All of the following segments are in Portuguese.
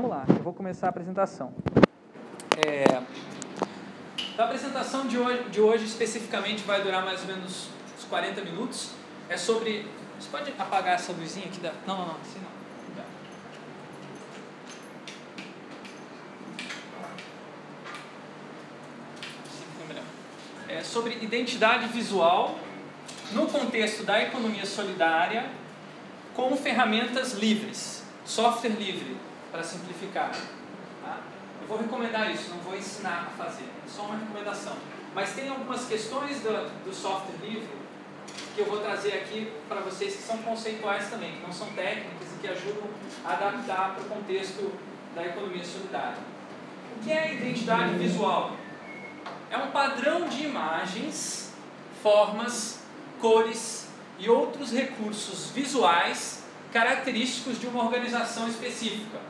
Vamos lá, eu vou começar a apresentação. É, então, a apresentação de hoje, de hoje especificamente vai durar mais ou menos uns 40 minutos. É sobre. Você pode apagar essa luzinha aqui da. Não, não, não, assim não. É sobre identidade visual no contexto da economia solidária com ferramentas livres, software livre, para simplificar. Tá? Eu vou recomendar isso, não vou ensinar a fazer, é só uma recomendação. Mas tem algumas questões do, do software livre que eu vou trazer aqui para vocês que são conceituais também, que não são técnicas e que ajudam a adaptar para o contexto da economia solidária. O que é identidade visual? É um padrão de imagens, formas, cores e outros recursos visuais característicos de uma organização específica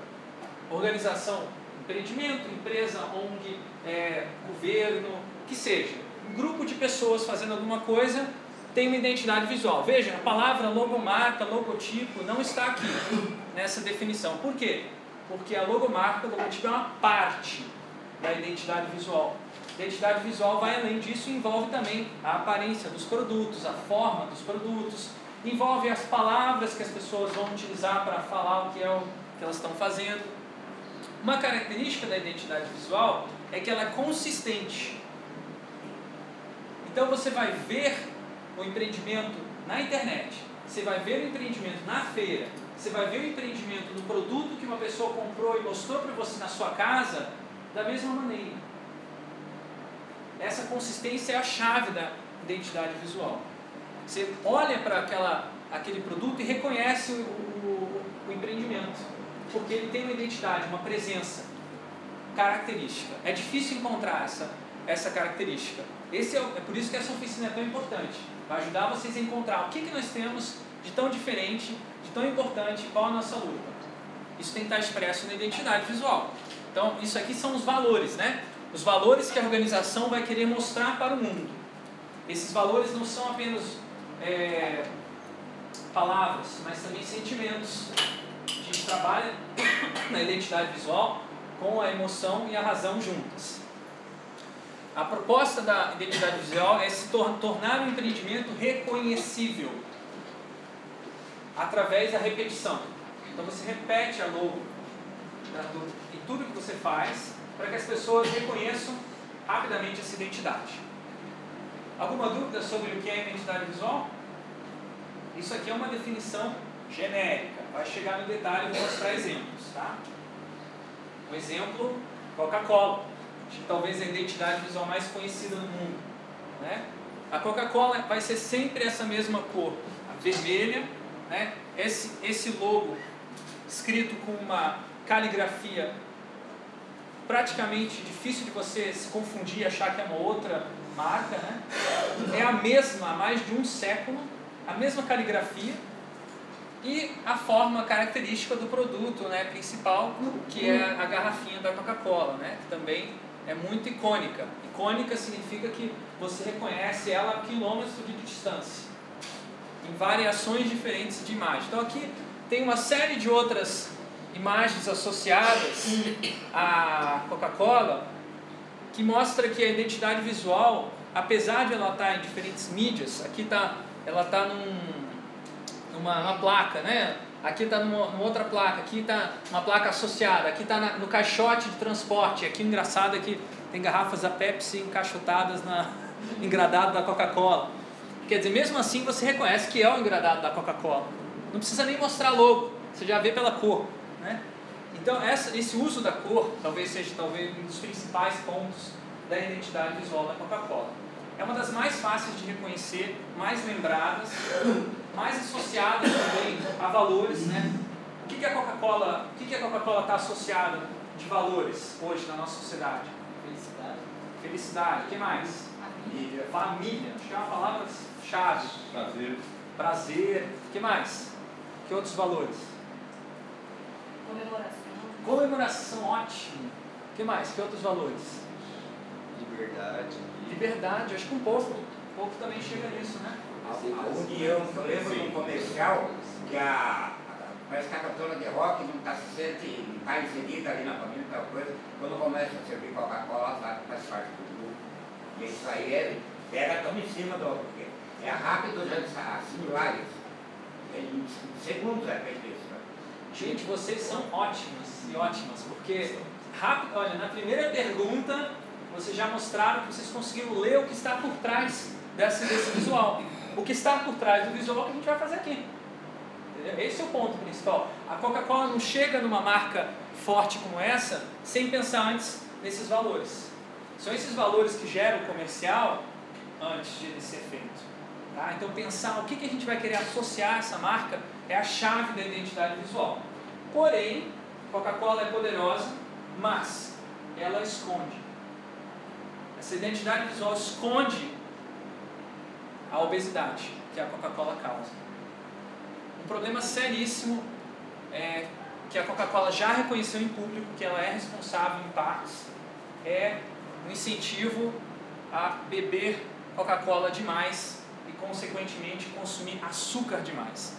organização, empreendimento, empresa, ONG, é, governo, que seja. Um grupo de pessoas fazendo alguma coisa tem uma identidade visual. Veja, a palavra logomarca, logotipo não está aqui nessa definição. Por quê? Porque a logomarca, logotipo é uma parte da identidade visual. Identidade visual vai além disso e envolve também a aparência dos produtos, a forma dos produtos, envolve as palavras que as pessoas vão utilizar para falar o que é o que elas estão fazendo. Uma característica da identidade visual é que ela é consistente. Então você vai ver o empreendimento na internet, você vai ver o empreendimento na feira, você vai ver o empreendimento no produto que uma pessoa comprou e mostrou para você na sua casa da mesma maneira. Essa consistência é a chave da identidade visual. Você olha para aquela, aquele produto e reconhece o, o, o empreendimento porque ele tem uma identidade, uma presença característica. É difícil encontrar essa, essa característica. Esse é, é por isso que essa oficina é tão importante. Vai ajudar vocês a encontrar o que, que nós temos de tão diferente, de tão importante, qual a nossa luta. Isso tem que estar expresso na identidade visual. Então, isso aqui são os valores, né? Os valores que a organização vai querer mostrar para o mundo. Esses valores não são apenas é, palavras, mas também sentimentos, trabalha na identidade visual com a emoção e a razão juntas. A proposta da identidade visual é se tor tornar o empreendimento reconhecível através da repetição. Então você repete a logo em tudo que você faz para que as pessoas reconheçam rapidamente essa identidade. Alguma dúvida sobre o que é identidade visual? Isso aqui é uma definição genérica. Vai chegar no detalhe e vou mostrar exemplos. Tá? Um exemplo, Coca-Cola. Talvez a identidade visual mais conhecida no mundo. Né? A Coca-Cola vai ser sempre essa mesma cor, a vermelha, né? esse, esse logo escrito com uma caligrafia praticamente difícil de você se confundir e achar que é uma outra marca. Né? É a mesma há mais de um século, a mesma caligrafia, e a forma característica do produto né, principal, que é a garrafinha da Coca-Cola, né, que também é muito icônica. Icônica significa que você reconhece ela a quilômetros de distância, em variações diferentes de imagem. Então aqui tem uma série de outras imagens associadas à Coca-Cola que mostra que a identidade visual, apesar de ela estar em diferentes mídias, aqui tá, ela está num numa, numa placa, né? Aqui está numa, numa, outra placa, aqui está uma placa associada, aqui está no caixote de transporte. Aqui engraçado é que tem garrafas da Pepsi encaixotadas na engradado da Coca-Cola. Quer dizer, mesmo assim você reconhece que é o engradado da Coca-Cola. Não precisa nem mostrar logo, você já vê pela cor, né? Então essa, esse uso da cor talvez seja talvez um dos principais pontos da identidade visual da Coca-Cola. É uma das mais fáceis de reconhecer, mais lembradas mais associadas também a valores, né? O que, que a Coca-Cola, o que, que a Coca-Cola está associada de valores hoje na nossa sociedade? Felicidade. Felicidade. O que mais? Família. Família. Acho que é uma palavra-chave. Prazer. Prazer. O que mais? Que outros valores? Comemoração. Comemoração, ótimo. O que mais? Que outros valores? Liberdade. Liberdade, acho que um pouco. Um pouco também chega nisso, né? A, união, eu lembro de um comercial que a, Parece que a cantora de rock não está se sente, não está inserida ali na família, tal coisa. Quando começa a servir Coca-Cola, sabe faz parte do grupo. E isso aí é, pega tão em cima do. Porque é rápido já assimilar isso. Em segundos é feito isso. Né? Gente, vocês são ótimas e ótimas, porque rápido, olha, na primeira pergunta vocês já mostraram que vocês conseguiram ler o que está por trás desse, desse visual. O que está por trás do visual que a gente vai fazer aqui. Esse é o ponto principal. A Coca-Cola não chega numa marca forte como essa sem pensar antes nesses valores. São esses valores que geram o comercial antes de ele ser feito. Tá? Então pensar o que, que a gente vai querer associar a essa marca é a chave da identidade visual. Porém, Coca-Cola é poderosa, mas ela esconde. Essa identidade visual esconde a obesidade que a Coca-Cola causa. Um problema seríssimo é, que a Coca-Cola já reconheceu em público que ela é responsável em partes é o incentivo a beber Coca-Cola demais e consequentemente consumir açúcar demais.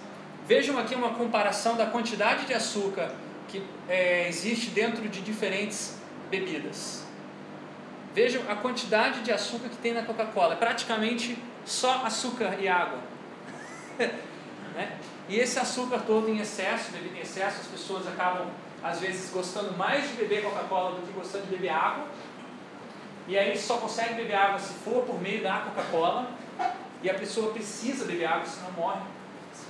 Vejam aqui uma comparação da quantidade de açúcar que é, existe dentro de diferentes bebidas. Vejam a quantidade de açúcar que tem na Coca-Cola. É praticamente só açúcar e água. né? E esse açúcar todo em excesso, bebido em excesso, as pessoas acabam, às vezes, gostando mais de beber Coca-Cola do que gostando de beber água. E aí só consegue beber água se for por meio da Coca-Cola. E a pessoa precisa beber água, senão morre.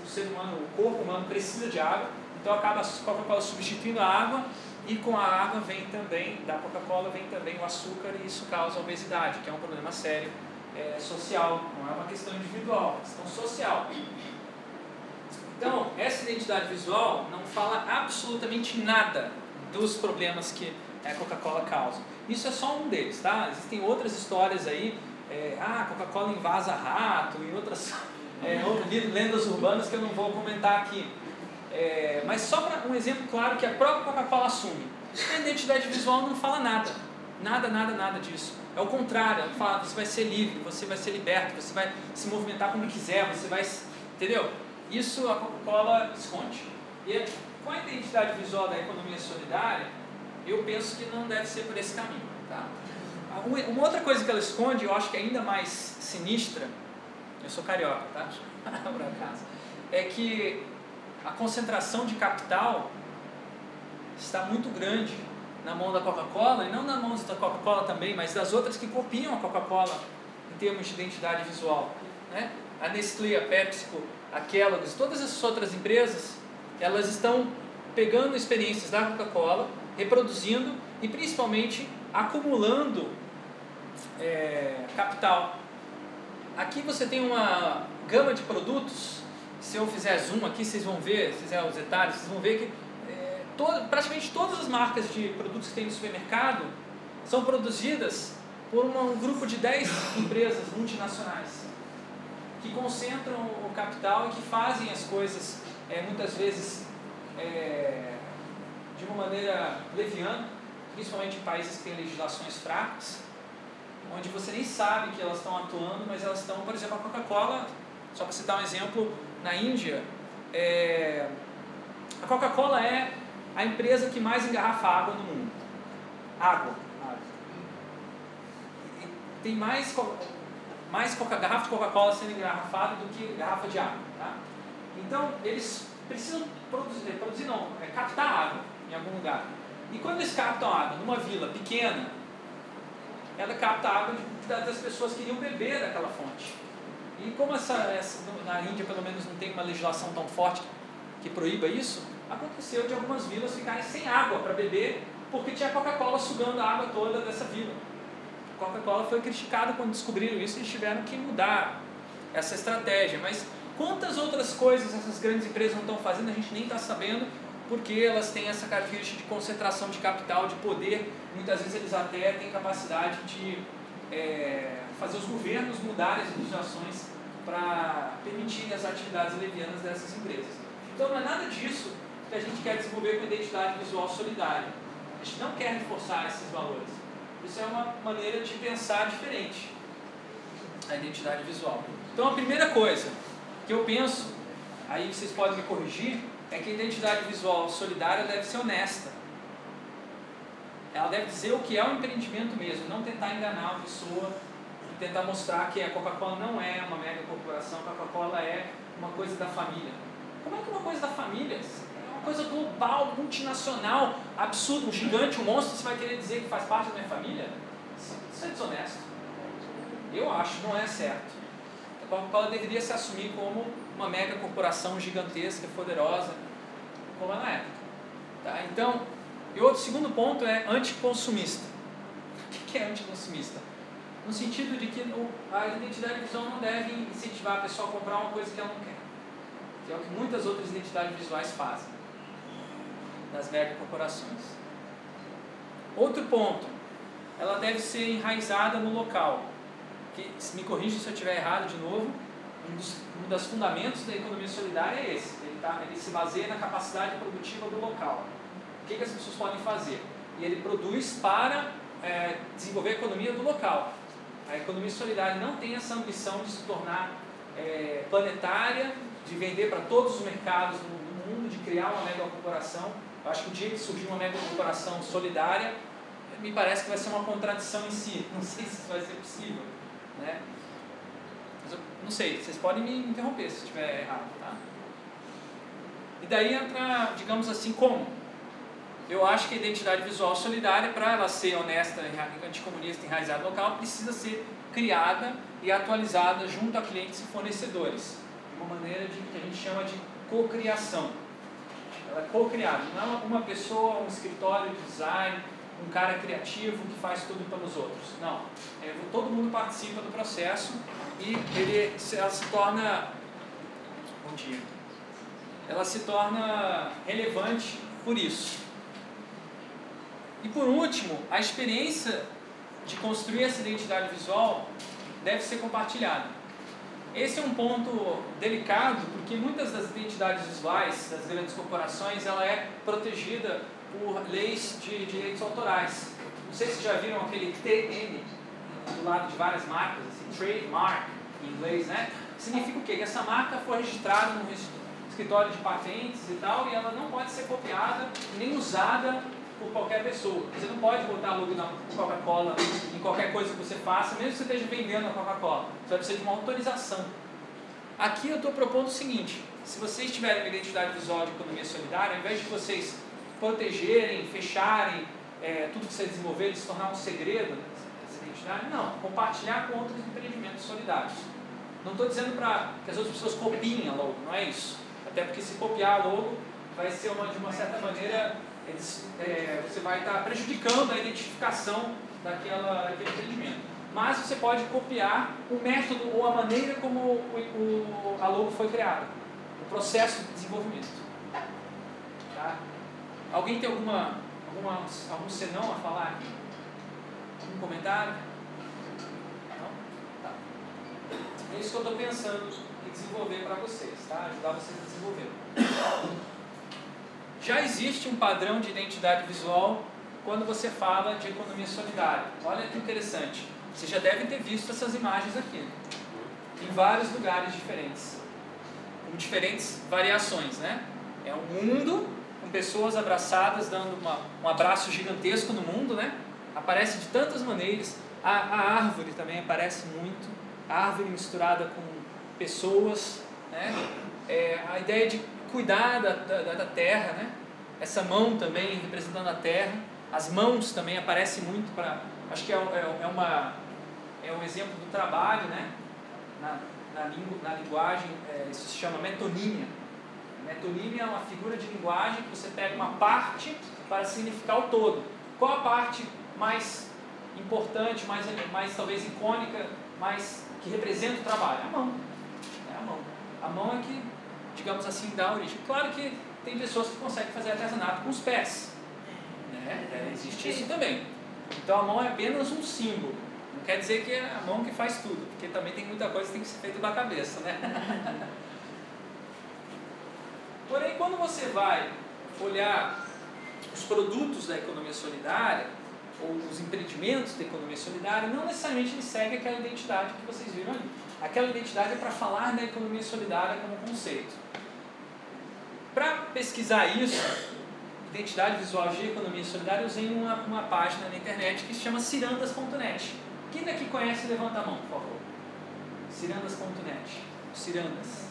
O ser humano, o corpo humano precisa de água. Então acaba a Coca-Cola substituindo a água e com a água vem também, da Coca-Cola vem também o açúcar e isso causa obesidade, que é um problema sério é, social, não é uma questão individual, é uma questão social. Então, essa identidade visual não fala absolutamente nada dos problemas que a Coca-Cola causa. Isso é só um deles, tá? Existem outras histórias aí, é, ah, Coca-Cola invasa rato e outras, é, lendas urbanas que eu não vou comentar aqui. É, mas só para um exemplo claro que a própria Coca-Cola assume. A identidade visual não fala nada. Nada, nada, nada disso. É o contrário, ela fala, você vai ser livre, você vai ser liberto, você vai se movimentar como quiser, você vai. Entendeu? Isso a Coca-Cola esconde. E com a identidade visual da economia solidária, eu penso que não deve ser por esse caminho. Tá? Uma outra coisa que ela esconde, eu acho que é ainda mais sinistra, eu sou carioca, tá? por acaso, é que a concentração de capital está muito grande na mão da Coca-Cola, e não na mão da Coca-Cola também, mas das outras que copiam a Coca-Cola em termos de identidade visual. Né? A Nestlé, a PepsiCo, a Kellogg's, todas essas outras empresas, elas estão pegando experiências da Coca-Cola, reproduzindo e principalmente acumulando é, capital. Aqui você tem uma gama de produtos se eu fizer zoom aqui, vocês vão ver, se fizer os detalhes, vocês vão ver que todo, praticamente todas as marcas de produtos que tem no supermercado são produzidas por uma, um grupo de 10 empresas multinacionais que concentram o capital e que fazem as coisas é, muitas vezes é, de uma maneira leviana, principalmente em países que têm legislações fracas, onde você nem sabe que elas estão atuando, mas elas estão, por exemplo, a Coca-Cola, só para citar um exemplo, na Índia, é, a Coca-Cola é a empresa que mais engarrafa água no mundo. Água. água. Tem mais, mais Coca, garrafa de Coca-Cola sendo engarrafada do que garrafa de água. Tá? Então, eles precisam produzir, produzir não, é captar água em algum lugar. E quando eles captam água numa vila pequena, ela capta água das pessoas que iriam beber daquela fonte. E como essa, essa, na Índia, pelo menos, não tem uma legislação tão forte que proíba isso, aconteceu de algumas vilas ficarem sem água para beber porque tinha Coca-Cola sugando a água toda dessa vila. Coca-Cola foi criticada quando descobriram isso e eles tiveram que mudar essa estratégia. Mas quantas outras coisas essas grandes empresas não estão fazendo, a gente nem está sabendo, porque elas têm essa característica de concentração de capital, de poder. Muitas vezes eles até têm capacidade de é, fazer os governos mudarem as legislações para permitirem as atividades levianas dessas empresas. Então não é nada disso que a gente quer desenvolver com identidade visual solidária. A gente não quer reforçar esses valores. Isso é uma maneira de pensar diferente a identidade visual. Então a primeira coisa que eu penso, aí vocês podem me corrigir, é que a identidade visual solidária deve ser honesta. Ela deve dizer o que é o empreendimento mesmo, não tentar enganar a pessoa tentar mostrar que a Coca-Cola não é uma mega corporação, a Coca-Cola é uma coisa da família. Como é que uma coisa da família? Coisa global, multinacional, absurdo, um gigante, um monstro, você vai querer dizer que faz parte da minha família? Isso é desonesto. Eu acho, não é certo. A Coca-Cola deveria se assumir como uma mega corporação gigantesca, poderosa, como ela é. Tá? Então, e outro segundo ponto é anticonsumista. O que é anticonsumista? No sentido de que a identidade visual não deve incentivar a pessoa a comprar uma coisa que ela não quer. Que é o que muitas outras identidades visuais fazem. Das mega corporações. Outro ponto. Ela deve ser enraizada no local. Que, me corrija se eu estiver errado de novo. Um dos, um dos fundamentos da economia solidária é esse. Ele, tá, ele se baseia na capacidade produtiva do local que, que as pessoas podem fazer? E ele produz para é, desenvolver a economia do local. A economia solidária não tem essa ambição de se tornar é, planetária, de vender para todos os mercados do, mundo, de criar uma mega corporação. Acho que o dia que surgir uma mega corporação solidária, me parece que vai ser uma contradição em si. Não sei se isso vai ser possível. Né? Mas eu não sei, vocês podem me interromper se estiver errado. Tá? E daí entra, digamos assim, como? eu acho que a identidade visual solidária, para ela ser honesta, anticomunista, enraizada local, precisa ser criada e atualizada junto a clientes e fornecedores, de uma maneira de, que a gente chama de cocriação. Ela é co-criada, não é uma pessoa, um escritório de design, um cara criativo que faz tudo pelos outros. Não. É, todo mundo participa do processo e ele, ela se torna. Bom dia. Ela se torna relevante por isso. E por último, a experiência de construir essa identidade visual deve ser compartilhada. Esse é um ponto delicado porque muitas das identidades visuais das grandes corporações ela é protegida por leis de direitos autorais. Não sei se já viram aquele TN do lado de várias marcas, assim, trademark em inglês, né? Significa o quê? Que essa marca foi registrada no escritório de patentes e tal e ela não pode ser copiada nem usada por qualquer pessoa. Você não pode botar logo na Coca-Cola em qualquer coisa que você faça, mesmo que você esteja vendendo a Coca-Cola. Você vai precisar de uma autorização. Aqui eu estou propondo o seguinte: se vocês tiverem uma identidade visual de economia solidária, ao invés de vocês protegerem, fecharem é, tudo que você desenvolver, se tornar um segredo essa identidade, não, compartilhar com outros empreendimentos solidários. Não estou dizendo para que as outras pessoas copiem a logo, não é isso. Até porque se copiar a logo vai ser uma, de uma certa maneira eles, é, você vai estar prejudicando a identificação daquela, daquele empreendimento. Mas você pode copiar o método ou a maneira como o, o, a logo foi criada, o processo de desenvolvimento. Tá? Alguém tem alguma, alguma, algum senão a falar aqui? Algum comentário? Não? Tá. É isso que eu estou pensando em desenvolver para vocês, tá? ajudar vocês a desenvolver já existe um padrão de identidade visual quando você fala de economia solidária. Olha que interessante. Vocês já devem ter visto essas imagens aqui, em vários lugares diferentes, com diferentes variações, né? É um mundo com pessoas abraçadas, dando uma, um abraço gigantesco no mundo, né? Aparece de tantas maneiras. A, a árvore também aparece muito. A árvore misturada com pessoas, né? É, a ideia de cuidar da, da, da terra, né? Essa mão também representando a terra. As mãos também aparecem muito para. Acho que é, é, é, uma, é um exemplo do trabalho, né? Na, na, língua, na linguagem, é, isso se chama metonímia. Metonímia é uma figura de linguagem que você pega uma parte para significar o todo. Qual a parte mais importante, mais, mais talvez icônica, mais que representa o trabalho? A mão. É a mão. A mão é que digamos assim, da origem. Claro que tem pessoas que conseguem fazer artesanato com os pés. Né? É, existe isso também. Então a mão é apenas um símbolo. Não quer dizer que é a mão que faz tudo, porque também tem muita coisa que tem que ser feita da cabeça. Né? Porém, quando você vai olhar os produtos da economia solidária, ou os empreendimentos da economia solidária, não necessariamente ele segue aquela identidade que vocês viram ali. Aquela identidade é para falar da economia solidária como conceito. Para pesquisar isso, identidade visual de economia solidária, eu usei uma, uma página na internet que se chama cirandas.net. Quem daqui conhece, levanta a mão, por favor. Cirandas.net. Cirandas.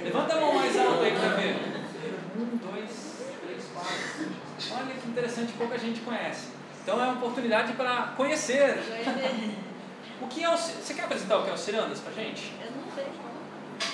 Levanta a mão mais alto aí para ver. Um, dois, três, quatro. Olha que interessante, pouca gente conhece. Então é uma oportunidade para conhecer. O que é o, você quer apresentar o que é o Cirandas para gente? Eu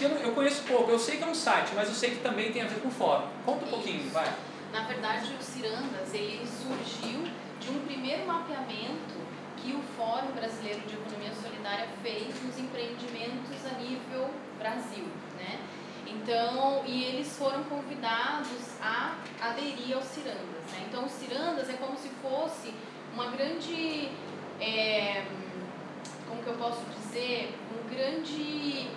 Eu, eu conheço pouco, eu sei que é um site, mas eu sei que também tem a ver com fórum. Conta um pouquinho, vai. Na verdade, o Cirandas ele surgiu de um primeiro mapeamento que o Fórum Brasileiro de Economia Solidária fez nos empreendimentos a nível Brasil, né? Então, e eles foram convidados a aderir ao Cirandas, né? Então, o Cirandas é como se fosse uma grande, é, como que eu posso dizer, um grande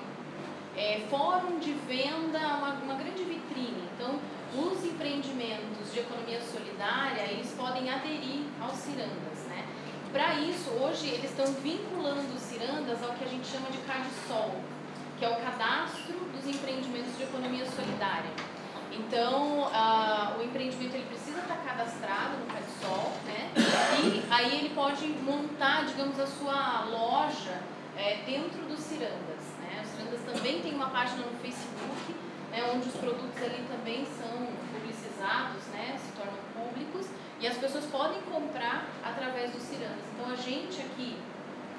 é, fórum de venda, uma, uma grande vitrine. Então, os empreendimentos de economia solidária, eles podem aderir aos cirandas, né? Para isso, hoje eles estão vinculando os cirandas ao que a gente chama de CADSOL, que é o Cadastro dos Empreendimentos de Economia Solidária. Então, uh, o empreendimento ele precisa estar cadastrado no CADSOL, né? E aí ele pode montar, digamos, a sua loja é, dentro? Os cirandas também tem uma página no Facebook, né, onde os produtos ali também são publicizados, né, se tornam públicos, e as pessoas podem comprar através dos cirandas. Então a gente aqui,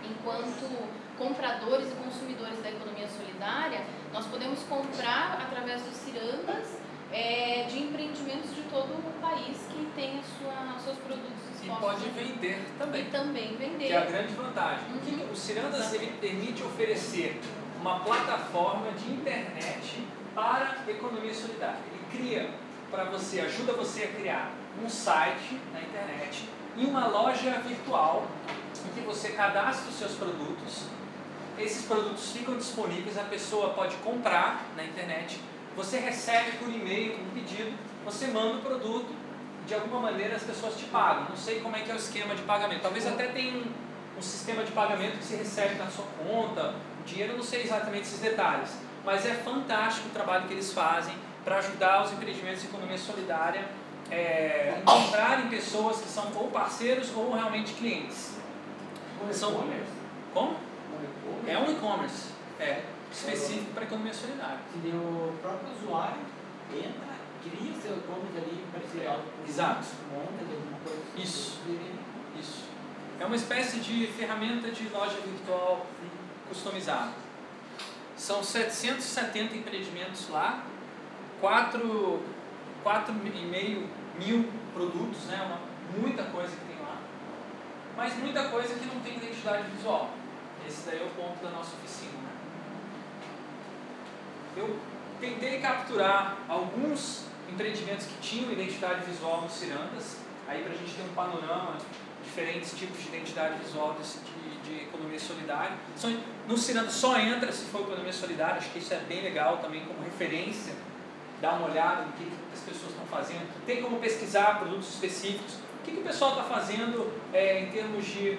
enquanto compradores e consumidores da economia solidária, nós podemos comprar através dos cirandas é, de empreendimentos de todo o país que tem a sua, seus produtos. E pode vender também. E também vender. Que é a grande vantagem. Uhum. O Cirandas ele permite oferecer uma plataforma de internet para economia solidária. Ele cria para você, ajuda você a criar um site na internet e uma loja virtual em que você cadastra os seus produtos. Esses produtos ficam disponíveis, a pessoa pode comprar na internet, você recebe por e-mail um pedido, você manda o produto, de alguma maneira as pessoas te pagam. Não sei como é que é o esquema de pagamento. Talvez até tenha um, um sistema de pagamento que se recebe na sua conta, dinheiro, eu não sei exatamente esses detalhes mas é fantástico o trabalho que eles fazem para ajudar os empreendimentos de economia solidária é, encontrarem pessoas que são ou parceiros ou realmente clientes. São, como? É um e-commerce, é específico para economia solidária. Se o próprio usuário entra, cria seu e-commerce ali parecido Exato. monta de alguma coisa. Isso. Isso. É uma espécie de ferramenta de loja virtual customizada. São 770 empreendimentos lá, 4,5 mil produtos, né? Uma, muita coisa que tem lá, mas muita coisa que não tem identidade visual. Esse daí é o ponto da nossa oficina. Né? Eu tentei capturar alguns empreendimentos que tinham identidade visual nos Cirandas, aí para a gente ter um panorama diferentes tipos de identidade visual desse, de economia solidária. No Ciranda só entra se for economia solidária, acho que isso é bem legal também como referência, dar uma olhada no que, as pessoas estão fazendo. Tem como pesquisar produtos específicos. O que, que o pessoal está fazendo é, em termos de,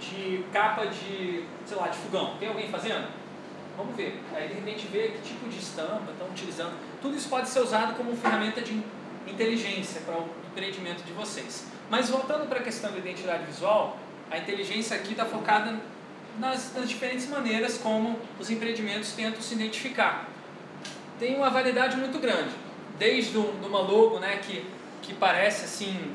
de capa de, sei lá, de fogão? Tem alguém fazendo? Vamos ver. Aí de repente ver que tipo de estampa estão utilizando. Tudo isso pode ser usado como ferramenta de inteligência para o empreendimento de vocês. Mas voltando para a questão da identidade visual, a inteligência aqui está focada nas, nas, diferentes maneiras como os empreendimentos tentam se identificar. Tem uma variedade muito grande, desde um, uma logo né, que, que parece assim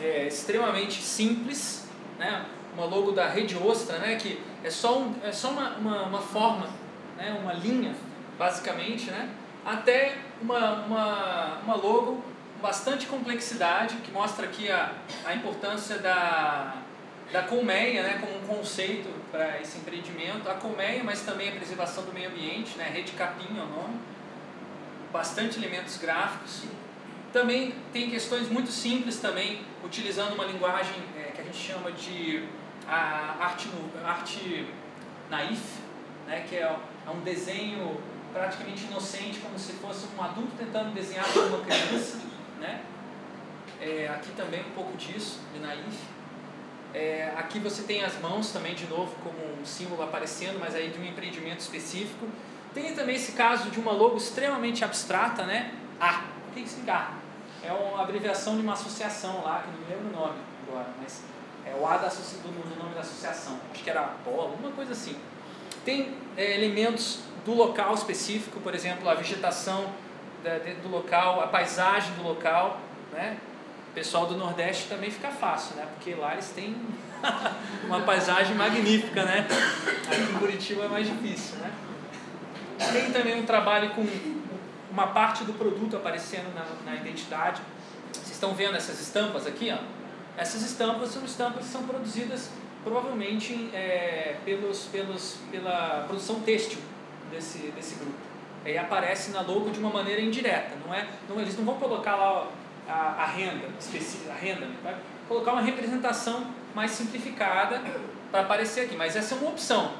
é, extremamente simples, né, uma logo da rede Ostra, né, que é só, um, é só uma, uma, uma forma, né, uma linha, basicamente, né, até uma, uma, uma logo bastante complexidade, que mostra aqui a, a importância da, da colmeia né, como um conceito para esse empreendimento. A colmeia, mas também a preservação do meio ambiente, né, rede capim é o nome. Bastante elementos gráficos. Também tem questões muito simples também, utilizando uma linguagem é, que a gente chama de a arte, arte naif, né, que é, é um desenho praticamente inocente, como se fosse um adulto tentando desenhar para uma criança. Né? É, aqui também um pouco disso, de naif. É, aqui você tem as mãos também, de novo, como um símbolo aparecendo, mas aí de um empreendimento específico. Tem também esse caso de uma logo extremamente abstrata, né? A. O que significa A? É uma abreviação de uma associação lá, que não me lembro o nome agora, mas é o A da, do, nome da associação. Acho que era Apolo, alguma coisa assim. Tem é, elementos do local específico, por exemplo, a vegetação da, do local, a paisagem do local, né? Pessoal do Nordeste também fica fácil, né? Porque lá eles têm uma paisagem magnífica, né? Aqui em Curitiba é mais difícil, né? Tem também um trabalho com uma parte do produto aparecendo na, na identidade. Vocês estão vendo essas estampas aqui, ó? Essas estampas são estampas que são produzidas provavelmente é, pelos, pelos, pela produção têxtil desse, desse grupo. Aí aparece na logo de uma maneira indireta, não é? Não, eles não vão colocar lá a, a renda específica, a renda, né? vai colocar uma representação mais simplificada para aparecer aqui, mas essa é uma opção.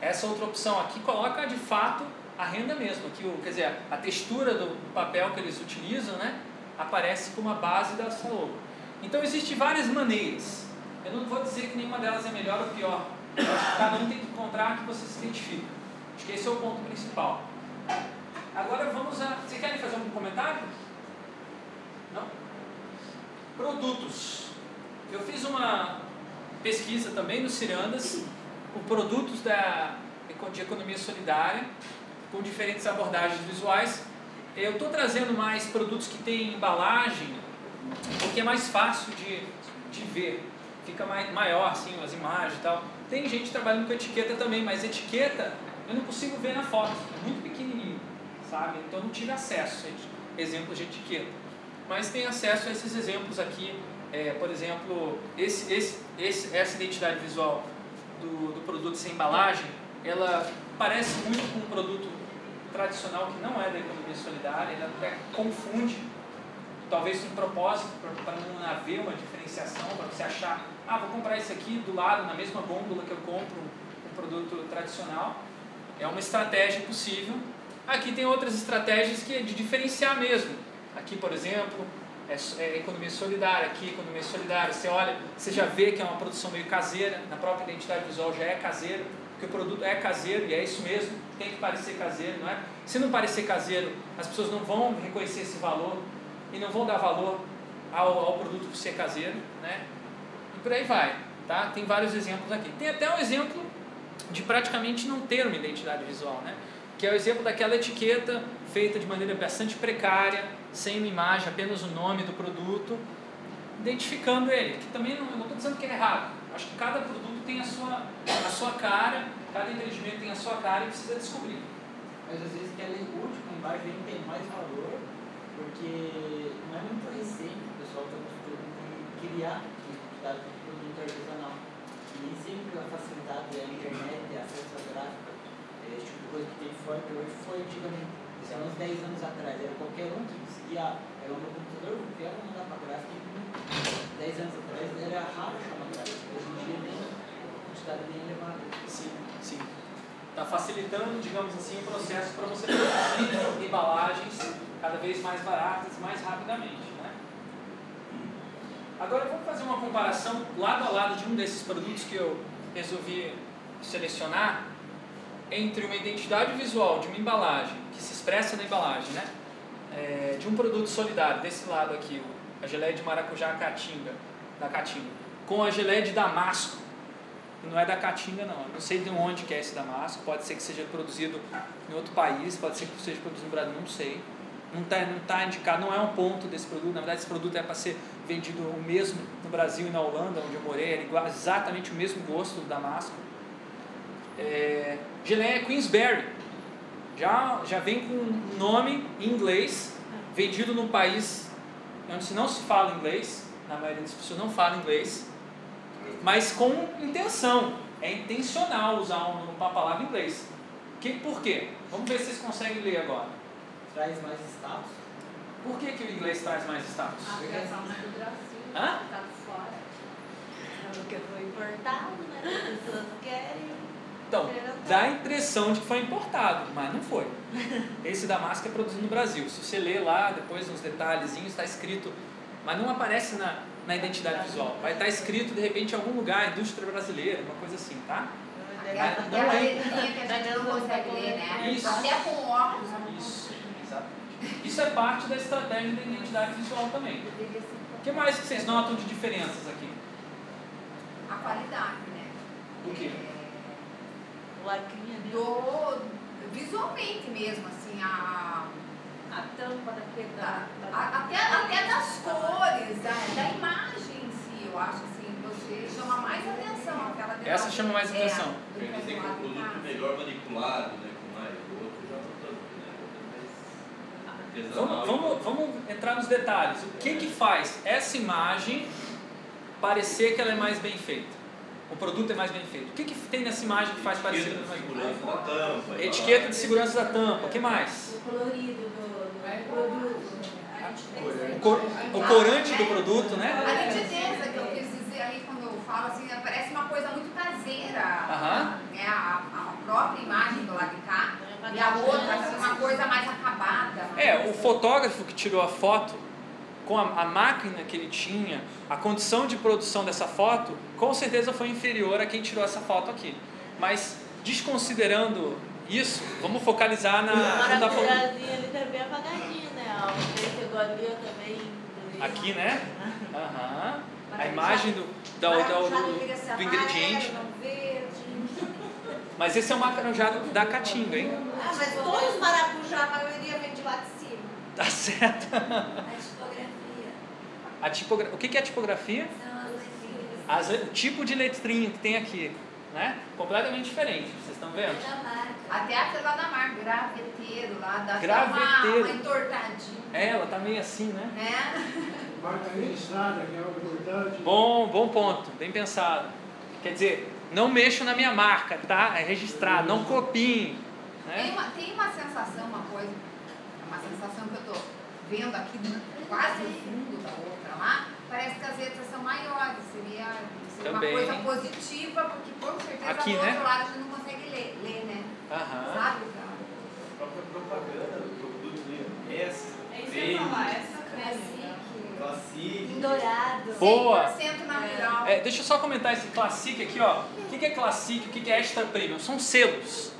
Essa outra opção aqui coloca de fato a renda mesmo, aqui, quer dizer, a textura do papel que eles utilizam, né, aparece como a base da sua logo. Então existem várias maneiras. Eu não vou dizer que nenhuma delas é melhor ou pior. Eu acho que cada um tem que encontrar que você se identifica. Acho que esse é o ponto principal. Agora vamos a. Vocês querem fazer algum comentário? Não? Produtos. Eu fiz uma pesquisa também no Cirandas por produtos da, de economia solidária, com diferentes abordagens visuais. Eu estou trazendo mais produtos que têm embalagem, porque é mais fácil de, de ver, fica mais, maior assim, as imagens e tal. Tem gente trabalhando com etiqueta também, mas etiqueta eu não consigo ver na foto, é muito pequenininho, sabe? Então não tive acesso a exemplos de etiqueta. Mas tem acesso a esses exemplos aqui, é, por exemplo, esse, esse, esse, essa identidade visual do, do produto sem embalagem, ela parece muito com um produto tradicional que não é da economia solidária, ele até confunde, talvez um propósito para não haver uma diferenciação, para você achar, ah, vou comprar esse aqui do lado, na mesma gôndola que eu compro um produto tradicional. É uma estratégia possível. Aqui tem outras estratégias que é de diferenciar mesmo. Aqui, por exemplo, é, é economia solidária, aqui economia solidária. Você olha, você já vê que é uma produção meio caseira, na própria identidade visual já é caseira, porque o produto é caseiro e é isso mesmo, tem que parecer caseiro, não é? Se não parecer caseiro, as pessoas não vão reconhecer esse valor e não vão dar valor ao, ao produto por ser caseiro, né? E por aí vai, tá? Tem vários exemplos aqui. Tem até um exemplo de praticamente não ter uma identidade visual, né? que é o exemplo daquela etiqueta feita de maneira bastante precária, sem uma imagem, apenas o nome do produto, identificando ele. Que também não estou dizendo que é errado. Acho que cada produto tem a sua, a sua cara, cada empreendimento tem a sua cara e precisa descobrir. Mas às vezes aquela última imagem tem mais valor, porque não é muito recente o pessoal está acostumado criar identidade de produto artesanal. E sempre a facilidade da internet, acesso a gráfica, esse tipo de coisa que tem fora, que hoje foi antigamente. Há uns 10 anos atrás, era qualquer um que conseguia, era o meu computador, eu quero mandar para gráfica. 10 anos atrás era raro chamar gráfica, hoje em dia nem quantidade nem elevada. Sim, sim. Está facilitando, digamos assim, o processo para você produzir embalagens cada vez mais baratas, mais rapidamente. Agora vamos fazer uma comparação lado a lado de um desses produtos que eu resolvi selecionar entre uma identidade visual de uma embalagem que se expressa na embalagem, né? É, de um produto solidário desse lado aqui, a geleia de maracujá caatinga, da caatinga, com a geleia de damasco, não é da caatinga não, não sei de onde que é esse damasco, pode ser que seja produzido em outro país, pode ser que seja produzido no Brasil, não sei. Não está não tá indicado, não é um ponto desse produto. Na verdade, esse produto é para ser vendido o mesmo no Brasil e na Holanda, onde eu morei, era igual, exatamente o mesmo gosto do Damasco. É, geleia Queensberry, já, já vem com um nome em inglês, vendido num país onde não se fala inglês, na maioria das pessoas não fala inglês, mas com intenção, é intencional usar uma palavra em inglês. Que, por quê? Vamos ver se vocês conseguem ler agora traz mais status. Por que, que o inglês traz mais status? A aplicação do Brasil. Hã? Está fora. Porque foi importado, né? As pessoas querem. Então, dá a impressão de que foi importado, mas não foi. Esse Damasco é produzido no Brasil. Se você ler lá, depois nos detalhezinhos, está escrito, mas não aparece na, na identidade visual. Vai estar escrito, de repente, em algum lugar, indústria brasileira, uma coisa assim, tá? Deve Não Aquela tem. letrinha que a gente não consegue ler, né? Isso. Até com óculos. Isso, exatamente. Isso é parte da estratégia da identidade visual também. O que mais que vocês notam de diferenças aqui? A qualidade, né? O quê? O lacrinha dele. Do, visualmente mesmo, assim, a, A tampa daquele a- da. a- até, até das cores, da, da imagem em si, eu acho assim, você chama mais atenção aquela Essa chama mais é, atenção. Quer dizer que é um de produto melhor manipulado, né? Com mais o outro já não tanto, né? O é. Vamos, vamos, vamos entrar nos detalhes. O que, que faz essa imagem parecer que ela é mais bem feita? O produto é mais bem feito. O que, que tem nessa imagem que faz ela é mais feita? da tampa. Etiqueta de segurança da tampa. O que mais? O colorido do, produto. O, cor, o corante do produto, né? A nitidez que eu quis dizer ali quando eu falo assim, parece uma coisa muito caseira. Aham. Né? A, a própria imagem do lado de cá. E a outra, assim, uma coisa mais acabada. É, o fotógrafo que tirou a foto, com a, a máquina que ele tinha, a condição de produção dessa foto, com certeza foi inferior a quem tirou essa foto aqui. Mas, desconsiderando isso, vamos focalizar na. A não tá falando- ali tá bem apagadinho, né? Você chegou ali, eu também. Aqui, né? Aham. A imagem do, da- da- do, do ingrediente. Mas esse é o maracujá da Caatinga, hein? Ah, mas todos os maracujá, a maioria vem de lá de cima. Tá certo. A. A tipogra... O que que é a tipografia? São as letrinhas. As le- o tipo de letrinha que tem aqui, né? Completamente diferente, vocês estão vendo? Da. Até aquele lá da marca, graveteiro, lá dá até Graveteiro. Uma, uma entortadinha, É, ela tá meio assim, né? né? Marca registrada, que é algo importante. Bom, bom ponto, bem pensado. Quer dizer, não mexam na minha marca, tá? É registrado, não copiem, Tem né? uma, tem uma sensação, uma coisa, uma sensação que eu tô vendo aqui, quase no fundo da parece que as letras são maiores, seria, seria uma coisa positiva, porque com certeza Aqui, do né? outro lado a gente não consegue ler, ler né? Aham. Sabe? cara? A própria propaganda do produto né? S, É isso que eu ia falar, essa Classic. Classic. Em dourado. Boa. 100% natural. É, deixa eu só comentar esse Classic aqui, ó. O que é Classic? O que que é Extra Premium? São selos.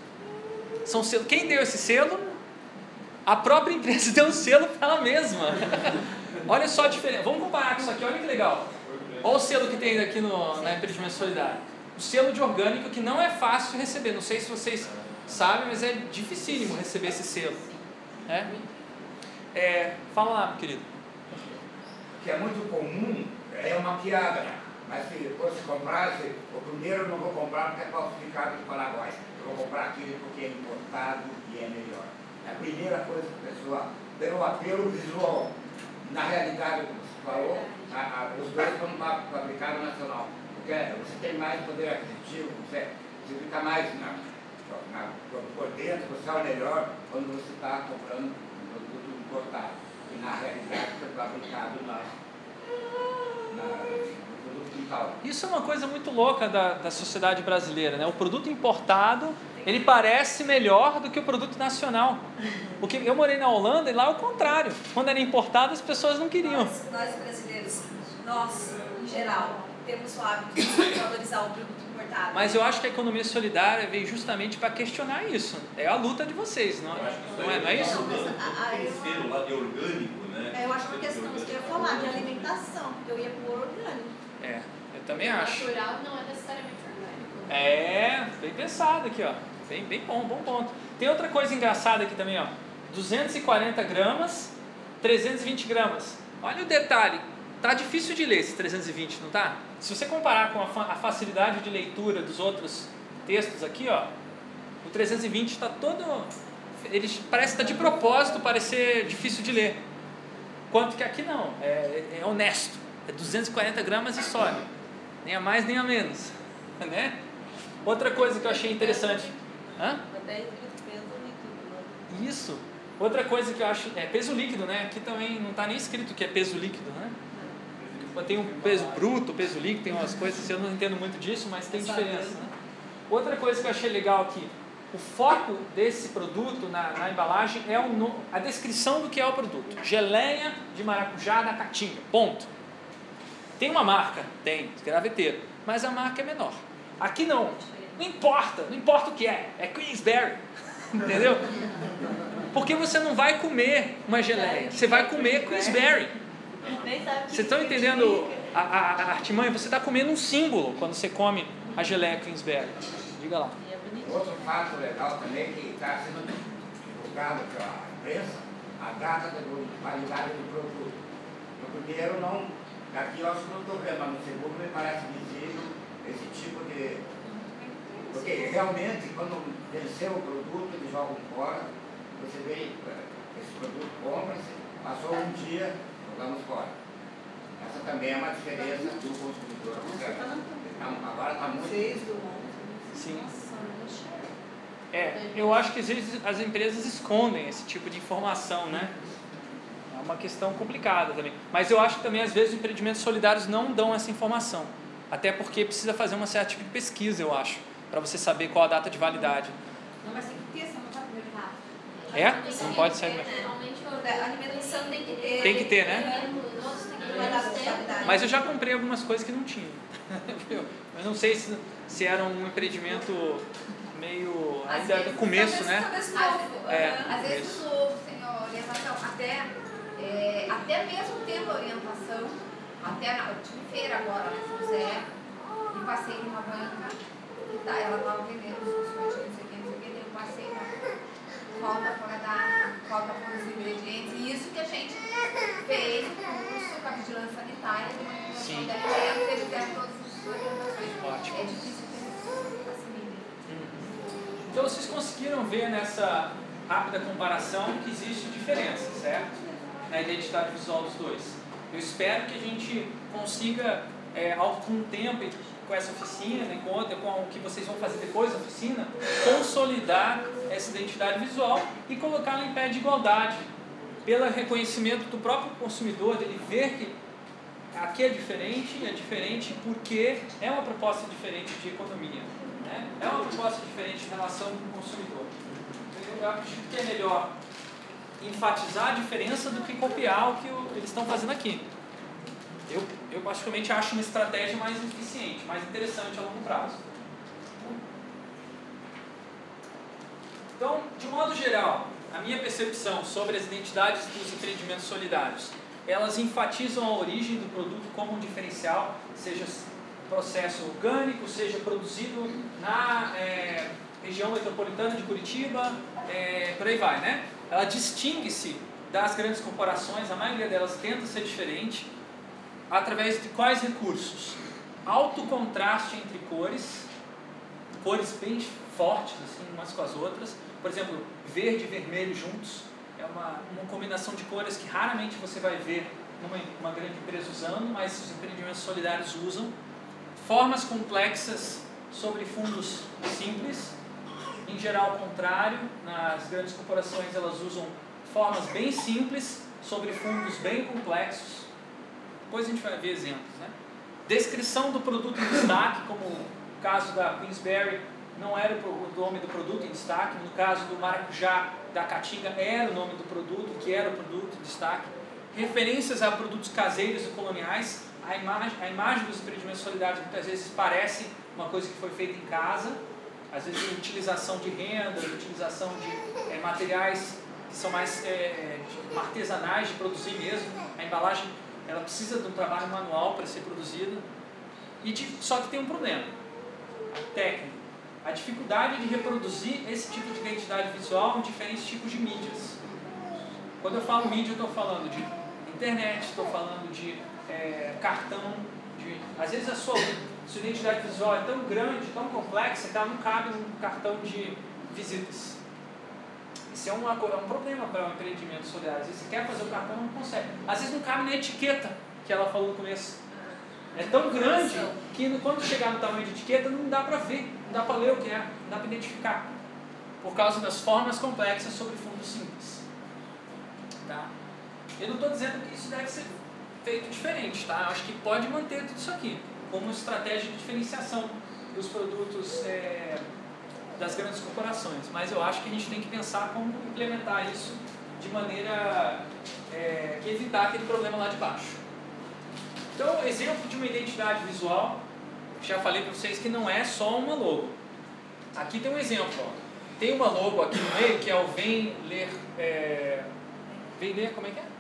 São selos. Quem deu esse selo? A própria empresa deu o selo para ela mesma. Olha só a diferença. Vamos comparar com isso aqui, olha que legal. Olha o selo que tem aqui no, na Empreendimento Solidário. O selo de orgânico que não é fácil receber. Não sei se vocês sabem, mas é dificílimo receber esse selo. né? É, fala lá, querido. que é muito comum, é uma piada, né? mas se comprar, se, o primeiro eu não vou comprar porque é falsificado do Paraguai. Eu vou comprar aquele porque é importado e é melhor. É a primeira coisa que a pessoa, pelo apelo visual, na realidade, como você falou, a, a, os dois fa- fabricados nacional. Porque você tem mais poder aquisitivo, você, você fica mais na, na, por, dentro, você é melhor quando você está comprando um produto importado. E na realidade foi fabricado quintal. Isso é uma coisa muito louca da, da sociedade brasileira, né? O produto importado, ele parece melhor do que o produto nacional. Porque eu morei na Holanda e lá é o contrário. Quando era importado, as pessoas não queriam. Nós, nós brasileiros, nós, em geral, temos o hábito de valorizar o produto importado. Mas eu acho que a economia solidária veio justamente para questionar isso. É a luta de vocês, não, que não, é, não é isso? Não, mas a- a- eu- de orgânico, né? É, eu acho uma questão que eu ia falar de alimentação, porque eu ia pro orgânico. É, eu também acho. Natural não é necessariamente orgânico. É, bem pensado aqui, ó. Bem, bem bom, bom ponto. Tem outra coisa engraçada aqui também, ó. 240 gramas, 320 gramas. Olha o detalhe. Tá difícil de ler esse 320, não tá? Se você comparar com a, fa- a facilidade de leitura dos outros textos aqui, ó, o 320 está todo. Ele parece estar de propósito parecer difícil de ler. Quanto que aqui não, é, é honesto. É 240 gramas e só. Nem a mais nem a menos. Né? Outra coisa que eu achei interessante. Hã? Né? Isso. Outra coisa que eu acho. É peso líquido, né? Aqui também não está nem escrito que é peso líquido, né? Tem um peso bruto, peso líquido, tem umas coisas assim, eu não entendo muito disso, mas tem diferença. Né? Outra coisa que eu achei legal aqui. O foco desse produto na, na embalagem é no- a descrição do que é o produto. Geleia de maracujá da Caatinga. Ponto. Tem uma marca? Tem, graveteiro. Mas a marca é menor. Aqui não. Não importa, não importa o que é, é Queensberry. Entendeu? Porque você não vai comer uma geleia, você vai comer Queensberry. Que Vocês estão entendendo a, a, a artimanha? Você está comendo um símbolo quando você come a geleia Queensberry. Diga lá. É. Outro fato legal também que está sendo divulgado pela imprensa, a data de validade do produto. No primeiro não, aqui eu acho que não estou vendo, mas no segundo me parece visível esse tipo de. Porque realmente quando venceu o produto, eles jogam fora, você vê, eh, esse produto compra-se, passou um dia, jogamos fora. Essa também é uma diferença do consumidor. Então, agora está muito. Sim. Nossa, não chega. É, eu acho que às vezes as empresas escondem esse tipo de informação, né? É uma questão complicada também. Mas eu acho que também às vezes os empreendimentos solidários não dão essa informação. Até porque precisa fazer uma certa tipo de pesquisa, eu acho, para você saber qual a data de validade. Não, mas tem que ter, senão não vai pro mercado. É? Não pode sair É. Geralmente A alimentação tem que ter. Tem que ter, né? Uma data de validade. Mas eu já comprei algumas coisas que não tinham. Eu não sei se, se era um empreendimento meio Às ainda vezes, no começo, talvez- né? Talvez Às, novo. É. às vezes novo, sem orientação, até, é, até mesmo tendo orientação, até na, eu tive feira agora na São José e passei numa banca que tá, ela estava vendendo os biscoitinhos, não sei o que, não sei o que, eu passei na falta fora da falta por os ingredientes, e isso que a gente fez o curso com a vigilância sanitária de manipulação de alimentos, eles deram todas as orientações. É difícil ter esse assimile. Então vocês conseguiram ver nessa rápida comparação que existe diferença, certo? Na identidade visual dos dois. Eu espero que a gente consiga, é, ao o tempo com essa oficina, com, outra, com o que vocês vão fazer depois da oficina, consolidar essa identidade visual e colocá-la em pé de igualdade, pelo reconhecimento do próprio consumidor, dele ver que aqui é diferente, é diferente porque é uma proposta diferente de economia. Né? É uma proposta diferente em relação com o consumidor. Eu acredito que é melhor enfatizar a diferença do que copiar o que o- eles estão fazendo aqui. Eu, eu particularmente acho uma estratégia mais eficiente, mais interessante a longo prazo. Então, de modo geral, a minha percepção sobre as identidades dos empreendimentos solidários, elas enfatizam a origem do produto como um diferencial, seja processo orgânico, seja produzido na eh, região metropolitana de Curitiba, eh, por aí vai, né? Ela distingue-se das grandes corporações, a maioria delas tenta ser diferente, através de quais recursos? Alto contraste entre cores, cores bem fortes, assim, umas com as outras. Por exemplo, verde e vermelho juntos é uma, uma combinação de cores que raramente você vai ver numa uma grande empresa usando, mas os empreendimentos solidários usam. Formas complexas sobre fundos simples, em geral ao contrário, nas grandes corporações elas usam formas bem simples sobre fundos bem complexos. Depois a gente vai ver exemplos. Né? Descrição do produto em destaque, como o caso da Queensberry, não era o nome do produto em destaque, no caso do maracujá da Caatinga era o nome do produto, que era o produto em destaque. Referências a produtos caseiros e coloniais, a imagem, a imagem dos empreendimentos solidários muitas vezes parece uma coisa que foi feita em casa, às vezes utilização de renda, utilização de eh, materiais que são mais de- artesanais de produzir mesmo. A embalagem ela precisa de um trabalho manual para ser produzida. E de- só que tem um problema técnico. A dificuldade de reproduzir esse tipo de identidade visual em diferentes tipos de mídias. Quando eu falo mídia, eu estou falando de internet, estou falando de eh, cartão. De, às vezes a sua, sua identidade visual é tão grande, tão complexa, que ela não cabe num cartão de visitas. Isso é, uma, é um problema para um empreendimento solidário. Às vezes você quer fazer o cartão, não consegue. Às vezes não cabe na etiqueta que ela falou no começo. É tão grande que quando chegar no tamanho de etiqueta não dá para ver, não dá para ler o que é, não dá para identificar. Por causa das formas complexas sobre fundo simples. Tá? Eu não estou dizendo que isso deve ser feito diferente, tá? Eu acho que pode manter tudo isso aqui como estratégia de diferenciação dos produtos é, das grandes corporações. Mas eu acho que a gente tem que pensar como implementar isso de maneira é, que evitar aquele problema lá de baixo. Então, exemplo de uma identidade visual, já falei para vocês que não é só uma logo. aqui tem um exemplo. Ó. Tem uma logo aqui no meio que é o Vem Ler. É, vem Ler, como é que é?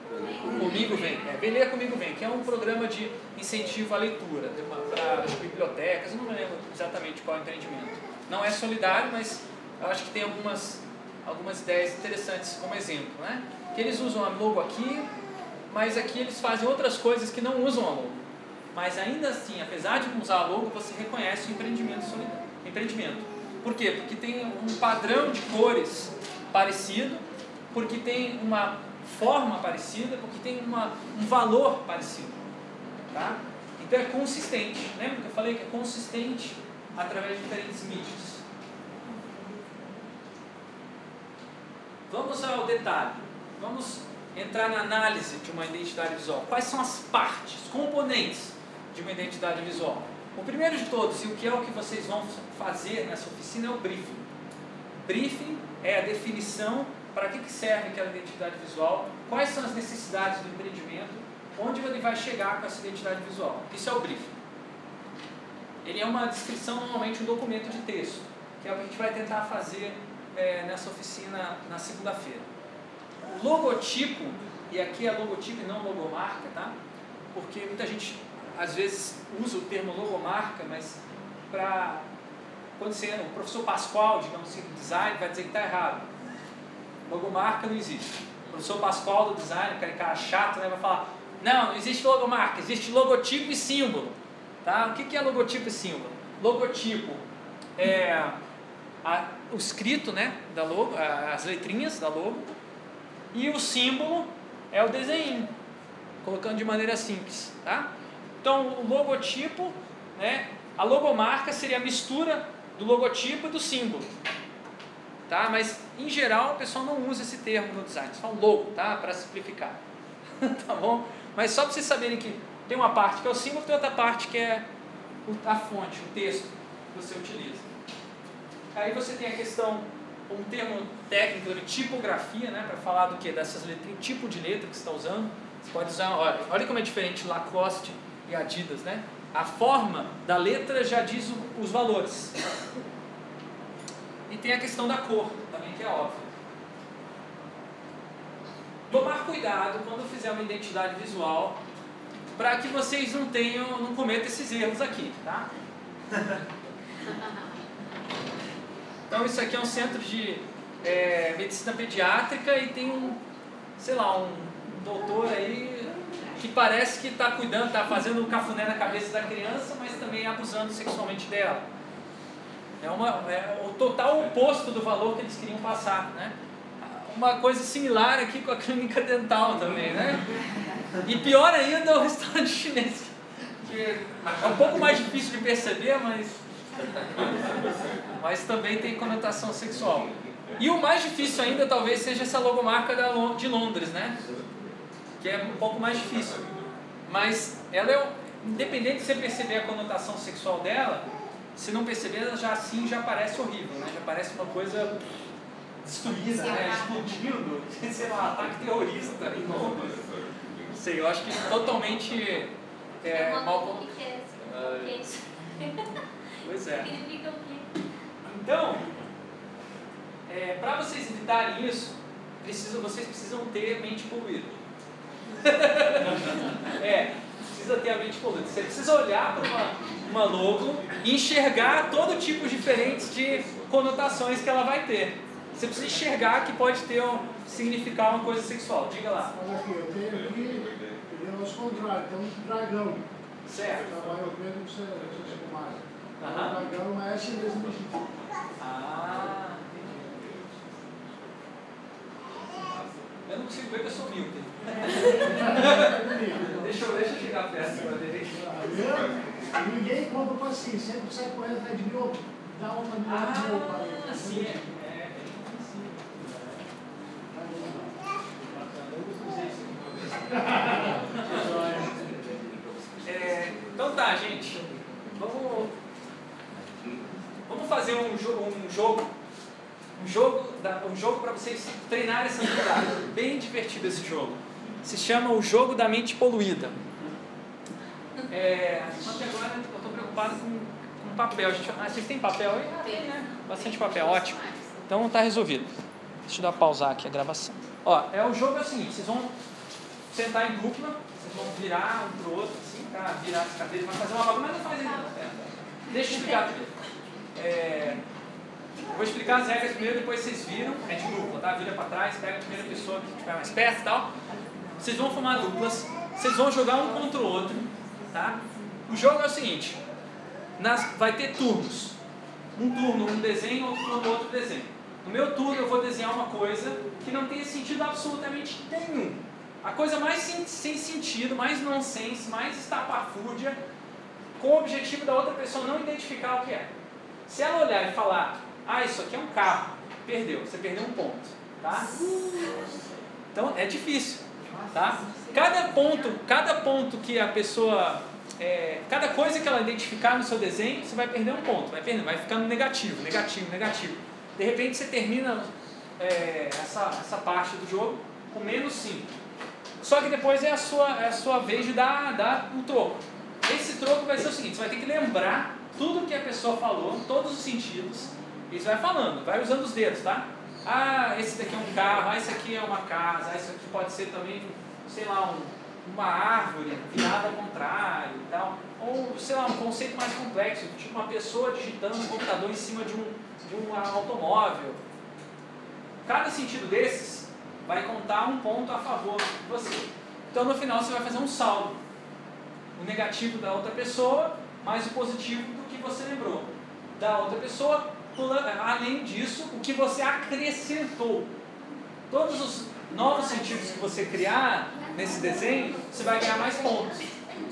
Comigo Vem. É, vem Ler Comigo Vem, que é um programa de incentivo à leitura para bibliotecas. Eu não me lembro exatamente qual é o empreendimento. Não é solidário, mas eu acho que tem algumas, algumas ideias interessantes como exemplo. Né? Que eles usam a logo aqui, mas aqui eles fazem outras coisas que não usam a logo. Mas ainda assim, apesar de não usar a logo, você reconhece o empreendimento solidário. Empreendimento. Por quê? Porque tem um padrão de cores parecido, porque tem uma forma parecida, porque tem uma, um valor parecido. Tá? Então é consistente. Lembra que eu falei que é consistente através de diferentes mídias? Vamos ao detalhe. Vamos entrar na análise de uma identidade visual. Quais são as partes, componentes de uma identidade visual? O primeiro de todos, e o que é o que vocês vão fazer nessa oficina, é o briefing. Briefing é a definição para que serve aquela identidade visual, quais são as necessidades do empreendimento, onde ele vai chegar com essa identidade visual. Isso é o briefing. Ele é uma descrição, normalmente, um documento de texto, que é o que a gente vai tentar fazer é, nessa oficina na segunda-feira. O logotipo, e aqui é logotipo e não logomarca, tá? Porque muita gente às vezes usa o termo logomarca, mas para quando você, o professor Pascoal, digamos assim, do design, vai dizer que está errado. Logomarca não existe. O professor Pascoal do design, aquele cara chato, né, vai falar: não, não existe logomarca, existe logotipo e símbolo. Tá? O que, que é logotipo e símbolo? Logotipo é a, o escrito né, da logo, as letrinhas da logo, e o símbolo é o desenho, colocando de maneira simples. Tá? Então, o logotipo, né, a logomarca seria a mistura do logotipo e do símbolo. Tá? Mas, em geral, o pessoal não usa esse termo no design, só um logo, tá? para simplificar. tá bom? Mas só para vocês saberem que tem uma parte que é o símbolo, tem outra parte que é a fonte, o texto que você utiliza. Aí você tem a questão, um termo técnico de tipografia, né, para falar do que? Dessas letrinhas, tipo de letra que está usando. Você pode usar, olha, olha como é diferente Lacoste e Adidas, né? A forma da letra já diz os valores. E tem a questão da cor, também que é óbvio. Tomar cuidado quando fizer uma identidade visual para que vocês não tenham, não cometam esses erros aqui, tá? Então isso aqui é um centro de é, medicina pediátrica e tem um, sei lá, um doutor aí que parece que está cuidando, está fazendo um cafuné na cabeça da criança, mas também abusando sexualmente dela. É, uma, é o total oposto do valor que eles queriam passar, né? Uma coisa similar aqui com a clínica dental também, né? E pior ainda é o restaurante chinês. Que é um pouco mais difícil de perceber, mas, mas também tem conotação sexual. E o mais difícil ainda talvez seja essa logomarca de Londres, né? Que é um pouco mais difícil. Mas ela é, independente de você perceber a conotação sexual dela, se não perceber, já assim já parece horrível, né? Já parece uma coisa destruída, né? Explodindo, sei lá, ataque terrorista Londres sei, eu acho que totalmente é, mal. O que é isso? Pois é. Significa o quê? Então, é, para vocês evitarem isso, precisa, vocês precisam ter mente poluída. é, precisa ter a mente poluída. Você precisa olhar para uma, uma logo e enxergar todo tipo diferentes de conotações que ela vai ter. Você precisa enxergar que pode ter um, significar uma coisa sexual. Diga lá. Olha aqui, eu tenho aqui, é aos contrários, tem um dragão. Certo. Trabalha o mesmo que você você mais. O dragão é esse mesmo. Ah, entendi. Eu não consigo ver que eu sou míope. deixa, eu, deixa eu chegar perto para ver. Vendo? Ninguém compra para si, sempre sai correndo atrás de mil, dá uma milhão de mil para ele. Ah, sim, é. é. É, então tá, gente. Vamos, vamos fazer um, jo um jogo. Um jogo, um jogo para vocês treinarem essa habilidade. Bem divertido esse jogo. Se chama o jogo da mente poluída. É, só que agora eu estou preocupado com, um papel. A gente, ah, vocês têm papel aí? Ah, tem, né? Bastante papel, ótimo. Então tá resolvido. Deixa eu dar pausar aqui a gravação. Ó, é o jogo é o seguinte, vocês vão sentar em dupla, vocês vão virar um pro outro, assim, tá? Virar as cadeiras, vai fazer uma bagunça, mas não faz ainda. É, Deixa eu explicar primeiro. É, eu vou explicar as regras primeiro, depois vocês viram, é de dupla, tá? Vira para trás, pega a primeira pessoa que estiver mais perto e tal. Vocês vão formar duplas, vocês vão jogar um contra o outro, tá? O jogo é o seguinte, nas, vai ter turnos. Um turno um desenho, outro turno outro desenho. No meu turno eu vou desenhar uma coisa que não tem sentido absolutamente nenhum. A coisa mais sem, sem sentido, mais nonsense, mais estapafúrdia, com o objetivo da outra pessoa não identificar o que é. Se ela olhar e falar, ah, isso aqui é um carro, perdeu, você perdeu um ponto, tá? Então é difícil, tá? Cada ponto, cada ponto que a pessoa, é, cada coisa que ela identificar no seu desenho, você vai perder um ponto, vai perder, vai ficando negativo, negativo, negativo. De repente você termina é, essa, essa parte do jogo com menos 5. Só que depois é a sua, é a sua vez de dar, dar um troco. Esse troco vai ser o seguinte: você vai ter que lembrar tudo que a pessoa falou, todos os sentidos, e você vai falando, vai usando os dedos, tá? Ah, esse daqui é um carro, ah, esse aqui é uma casa, ah, isso aqui pode ser também, sei lá, um, uma árvore virada ao contrário e tal. Ou, sei lá, um conceito mais complexo, tipo uma pessoa digitando um computador em cima de um, de um automóvel. Cada sentido desses vai contar um ponto a favor de você. Então no final você vai fazer um saldo. O negativo da outra pessoa, mais o positivo do que você lembrou. Da outra pessoa, além disso, o que você acrescentou. Todos os novos sentidos que você criar nesse desenho, você vai ganhar mais pontos.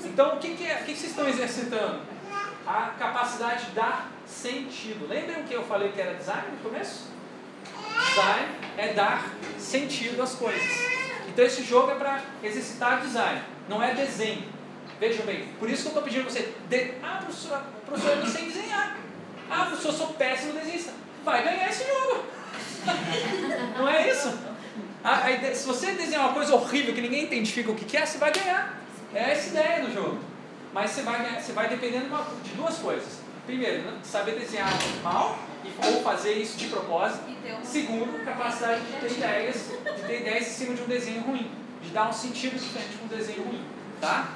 Então, o que, que, é, o que, vocês estão exercitando? A capacidade de dar sentido. Lembram que eu falei que era design no começo? Design é dar sentido às coisas. Então, esse jogo é para exercitar design, não é desenho. Vejam bem, por isso que eu estou pedindo você. De... Ah, professor, professor, eu não sei desenhar. Ah, professor, eu sou péssimo desenhista. Vai ganhar esse jogo. Não é isso? A, a se você desenhar uma coisa horrível que ninguém identifica o que é, você vai ganhar. É essa ideia do jogo. Mas você vai, ganhar, você vai dependendo de duas coisas. Primeiro, né, saber desenhar mal ou fazer isso de propósito. Segundo, capacidade de ter ideias, de ter ideias em cima de um desenho ruim, de dar um sentido diferente para um desenho ruim, tá?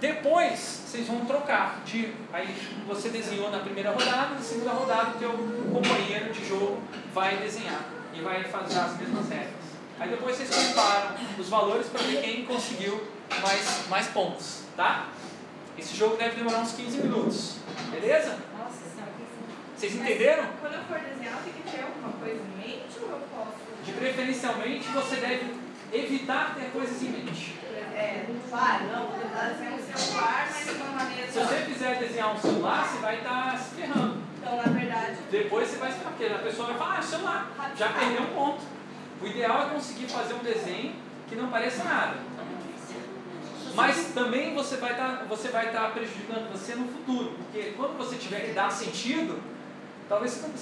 Depois vocês vão trocar. De, aí você desenhou na primeira rodada, na segunda rodada o teu companheiro de jogo vai desenhar e vai fazer as mesmas regras. Aí depois vocês comparam os valores para ver quem conseguiu mais, mais pontos, tá? Esse jogo deve demorar uns 15 minutos, beleza? Nossa Vocês entenderam? Quando eu for desenhar, tem que ter alguma coisa em mente ou eu posso? De preferencialmente você deve evitar ter coisas em mente. É, vai, não, vou tentar desenhar um celular, mas de uma maneira. Se você fizer desenhar um celular, você vai estar se ferrando. Então, na verdade. Depois você vai se ferrar, porque a pessoa vai falar, ah, é celular, já perdeu um ponto. O ideal é conseguir fazer um desenho que não pareça nada. Mas também você vai estar, você vai estar prejudicando você no futuro, porque quando você tiver que dar sentido, talvez você não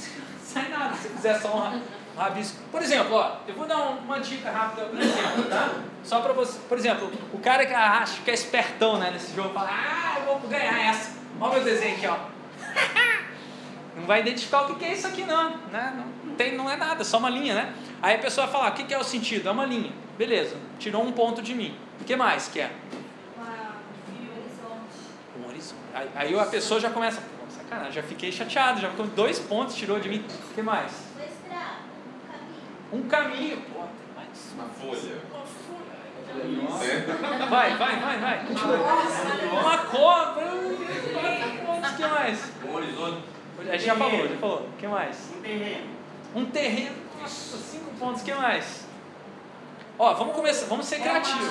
sair nada se fizer só um rabisco. Por exemplo, ó, eu vou dar uma dica rápida, por exemplo, tá? Só para você, por exemplo, o cara que acha que é espertão né, nesse jogo, fala, ah, eu vou ganhar essa. Olha o meu desenho aqui, ó. Não vai identificar o que é isso aqui, não. Né? Não, tem, não é nada, só uma linha, né? Aí a pessoa fala, o que é o sentido? É uma linha. Beleza, tirou um ponto de mim. O que mais que é? Um horizonte. Aí, aí a pessoa já começa, pô, sacanagem, já fiquei chateado, já ficou dois pontos, tirou de mim. O que mais? Um caminho, pô, tem mais. Uma folha. Vai, vai, vai, vai. Continua. Uma cobra. O que mais? Um horizonte. A gente já falou, já falou. O que mais? Um terreno. Um terreno. Nossa, cinco pontos. O que mais? Ó, vamos começar, vamos ser criativos.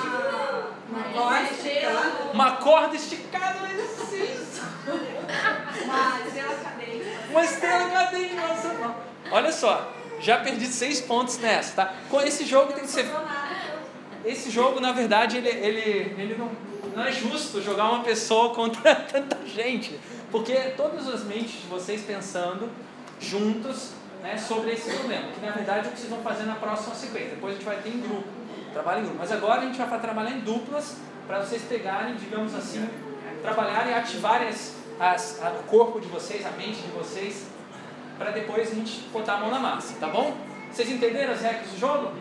Uma corda esticada. Uma corda esticada no exercício. Uma estrela cadente. Uma estrela cadente. Nossa. Olha só, já perdi seis pontos nessa, tá? Com esse jogo tem que ser. Esse jogo, na verdade, ele, ele, ele não, não é justo jogar uma pessoa contra tanta gente. Porque todas as mentes de vocês pensando juntos né, sobre esse problema. Que na verdade é o que vocês vão fazer na próxima sequência. Depois a gente vai ter em grupo, trabalho em grupo. Mas agora a gente vai trabalhar em duplas para vocês pegarem, digamos assim, trabalharem e ativarem as, as- a- o corpo de vocês, a mente de vocês, para depois a gente botar a mão na massa, tá bom? Vocês entenderam as regras do jogo?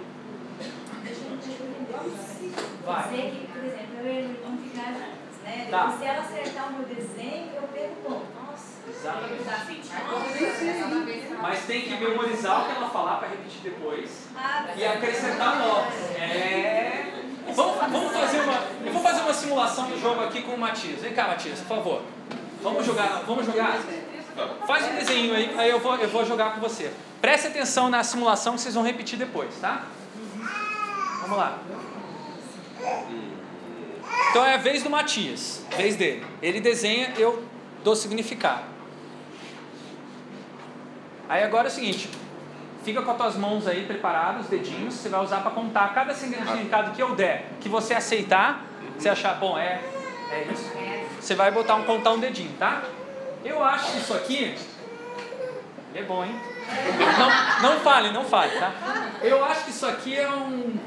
Vai. Dizer que, por exemplo, eu e ele vamos ficar antes, né? Tá. Depois, se ela acertar o meu desenho, eu pego ponto. Nossa, Exatamente. Nossa. Mas tem que memorizar o que ela falar para repetir depois Ah, e acrescentar novos. É. Vamos, vamos fazer uma. Eu vou fazer uma simulação do jogo aqui com o Matias. Vem cá, Matias, por favor. Vamos jogar. Vamos jogar? Faz um desenho aí, aí eu vou, eu vou jogar com você. Preste atenção na simulação que vocês vão repetir depois, tá? Vamos lá. Então é a vez do Matias, vez dele. Ele desenha, eu dou significado. Aí agora é o seguinte, fica com as tuas mãos aí preparadas, os dedinhos, você vai usar para contar cada significado que eu der, que você aceitar, você achar, bom, é, é isso. Você vai botar um contar um dedinho, tá? Eu acho que isso aqui é bom, hein? Não, não fale, não fale, tá? Eu acho que isso aqui é um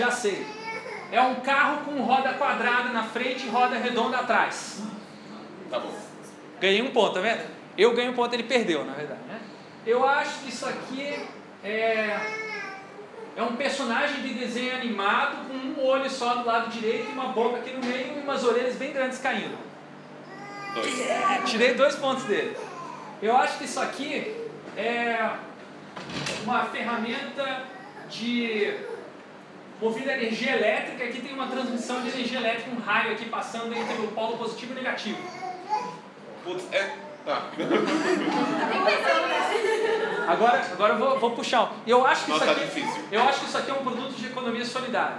já sei. É um carro com roda quadrada na frente e roda redonda atrás. Tá bom. Ganhei um ponto, tá vendo? Eu ganhei um ponto, ele perdeu, na verdade. Né? Eu acho que isso aqui é, é um personagem de desenho animado com um olho só do lado direito e uma boca aqui no meio e umas orelhas bem grandes caindo. Dois. Tirei dois pontos dele. Eu acho que isso aqui é uma ferramenta de movida a energia elétrica. Aqui tem uma transmissão de energia elétrica, um raio aqui passando entre o polo positivo e negativo. Putz, é. Tá. Agora, agora eu vou, vou puxar. Eu acho que Nossa, isso tá aqui, difícil. eu acho que isso aqui é um produto de economia solidária.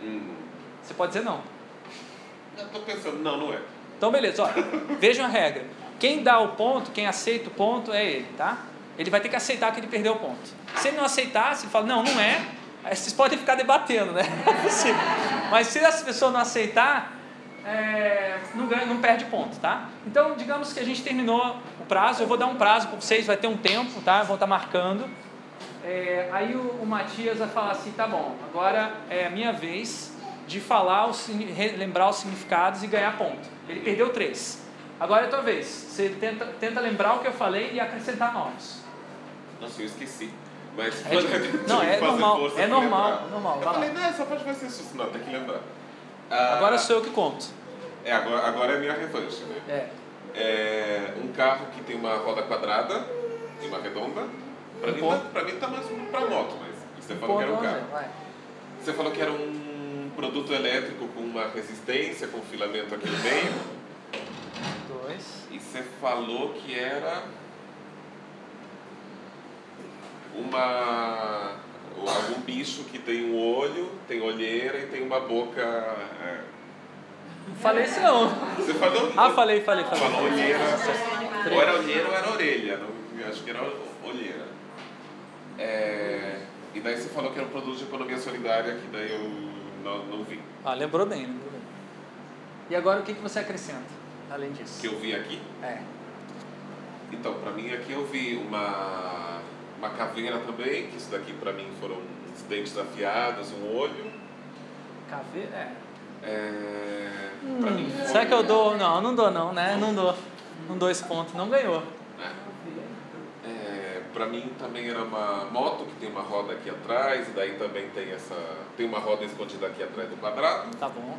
Hum. Você pode dizer não. Eu tô pensando, não, não é. Então, beleza, ó, vejam a regra. Quem dá o ponto, quem aceita o ponto é ele, tá? Ele vai ter que aceitar que ele perdeu o ponto. Se ele não aceitar, se ele fala, não, não é, aí vocês podem ficar debatendo, né? É. Mas se essa pessoa não aceitar, é, não, ganha, não perde ponto, tá? Então, digamos que a gente terminou o prazo, eu vou dar um prazo para vocês, vai ter um tempo, tá? Vão estar marcando. É, aí o, o Matias vai falar assim, tá bom, agora é a minha vez de falar, o, signi- re- lembrar os significados e ganhar ponto. Ele perdeu três. Agora é a tua vez. Você tenta, tenta lembrar o que eu falei e acrescentar novos. Nossa, eu esqueci. Mas É de- não, é normal, é normal, lembrar. normal, Eu falei, não, essa parte vai ser susto. Não, tem que lembrar. Ah, Agora sou eu que conto. É, agora, agora é a minha revanche, né? É. É um carro que tem uma roda quadrada e uma redonda. Pra, Um mim, tá, pra mim tá mais pra moto, mas você falou que era um carro. vai. Você falou que era um produto elétrico com uma resistência, com filamento aqui no meio. Dois. E você falou que era uma algum bicho que tem um olho, tem olheira e tem uma boca. é. Falei isso não. Você falou? Ah, falei, falei, falei. Falou olheira. Ou era olheira ou era orelha. Não, eu acho que era olheira. É, e daí você falou que era um produto de economia solidária, que daí eu não, não vi. Ah, lembrou bem, lembrou bem. E agora o que, que você acrescenta, além disso? Que eu vi aqui. É. Então, pra mim aqui eu vi uma, uma caveira também, que isso daqui pra mim foram uns dentes afiados, um olho. Caveira, é. É, pra mim foi, Será que eu dou? Não, não dou não, né? Não dou. Não dou esse ponto, não ganhou. É, pra mim também era uma moto que tem uma roda aqui atrás, e daí também tem essa. Tem uma roda escondida aqui atrás do quadrado. Tá bom.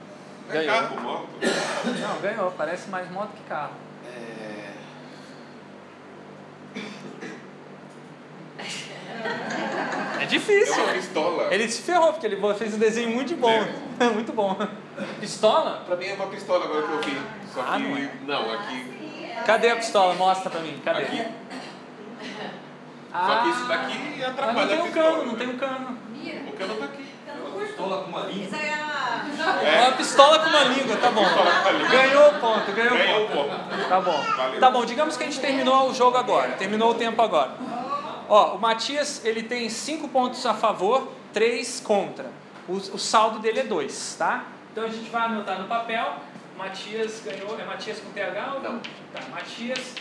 É Ganhou. carro, moto. Não, ganhou. Parece mais moto que carro. É, É é difícil. uma pistola. Ele se ferrou, porque ele fez um desenho muito bom. muito bom. Pistola? Pra mim é uma pistola agora que eu vi. Só Ah, que. não é? não, aqui. Cadê a pistola? Mostra pra mim. Cadê? Aqui. Ah, Só que isso daqui mas atrapalha não tem um cano, não né? tem um cano. O cano tá aqui. Pistola com uma língua. É. É uma pistola com uma língua, tá bom. Ganhou o ponto, ganhou o ponto. Tá bom. Tá bom, digamos que a gente terminou o jogo agora. Terminou o tempo agora. Ó, o Matias, ele tem 5 pontos a favor, 3 contra. O, o saldo dele é 2, tá? Então a gente vai anotar no papel. Matias ganhou. É Matias com TH ou Não. Tá, Matias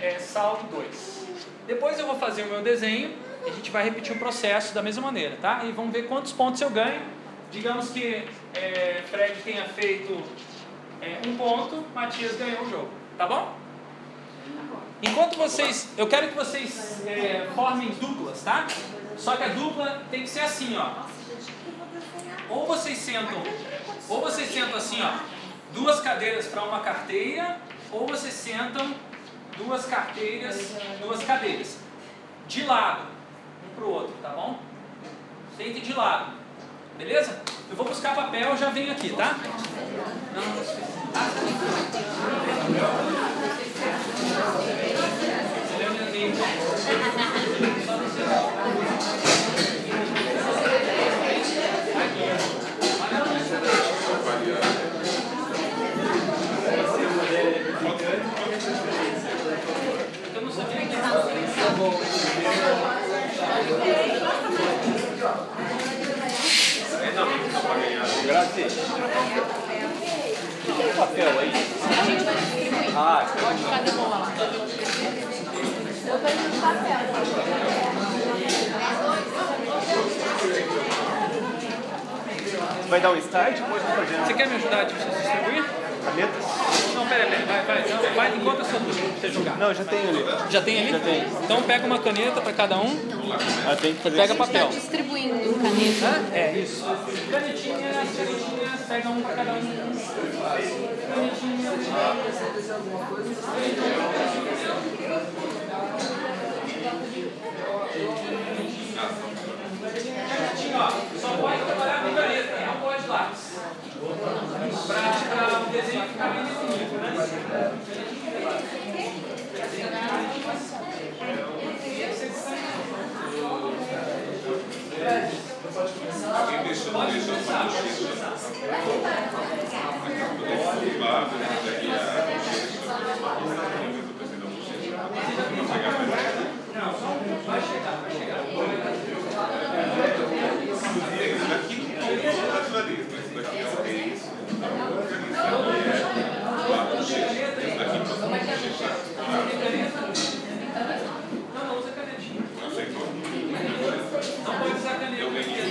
é saldo 2. Depois eu vou fazer o meu desenho e a gente vai repetir o processo da mesma maneira, tá? E vamos ver quantos pontos eu ganho. digamos que é, Fred tenha feito é, um ponto, Matias ganhou o jogo, tá bom? Enquanto vocês, eu quero que vocês é, formem duplas, tá? Só que a dupla tem que ser assim, ó. Ou vocês sentam, ou vocês sentam assim, ó, duas cadeiras para uma carteira, ou vocês sentam duas carteiras, duas cadeiras, de lado, um para o outro, tá bom? Sentem de lado, beleza? Eu vou buscar papel, já venho aqui, tá? Não que Graças. Tem papel aí? Ah, Cadê a bola lá? Eu tenho papel. vai dar um start? Você quer me ajudar a distribuir? Canetas? Não, pera, pera, vai, vai, não, vai enquanto a sua turma pra você jogar. Não, já tenho ali. Já tem ali? Já tem. Então pega uma caneta para cada um. Ah, tem que fazer Pega papel. Distribuindo caneta. Hã? É, isso. Canetinhas, canetinhas, pega um para cada um. Canetinhas. Canetinha, ó, só pode trabalhar com caneta, não pode lápis. Para o desenho ficar bem definido, né? Alguém deixou, deixou uma bochecha. Lá, daqui a Não, vai chegar, vai chegar. Esse daqui não é nacionalismo, esse daqui é isso. A bochecha. Esse daqui não é bochecha. Não, não usa canetinha. Aceitou? Não pode usar caneta. Eu ganhei.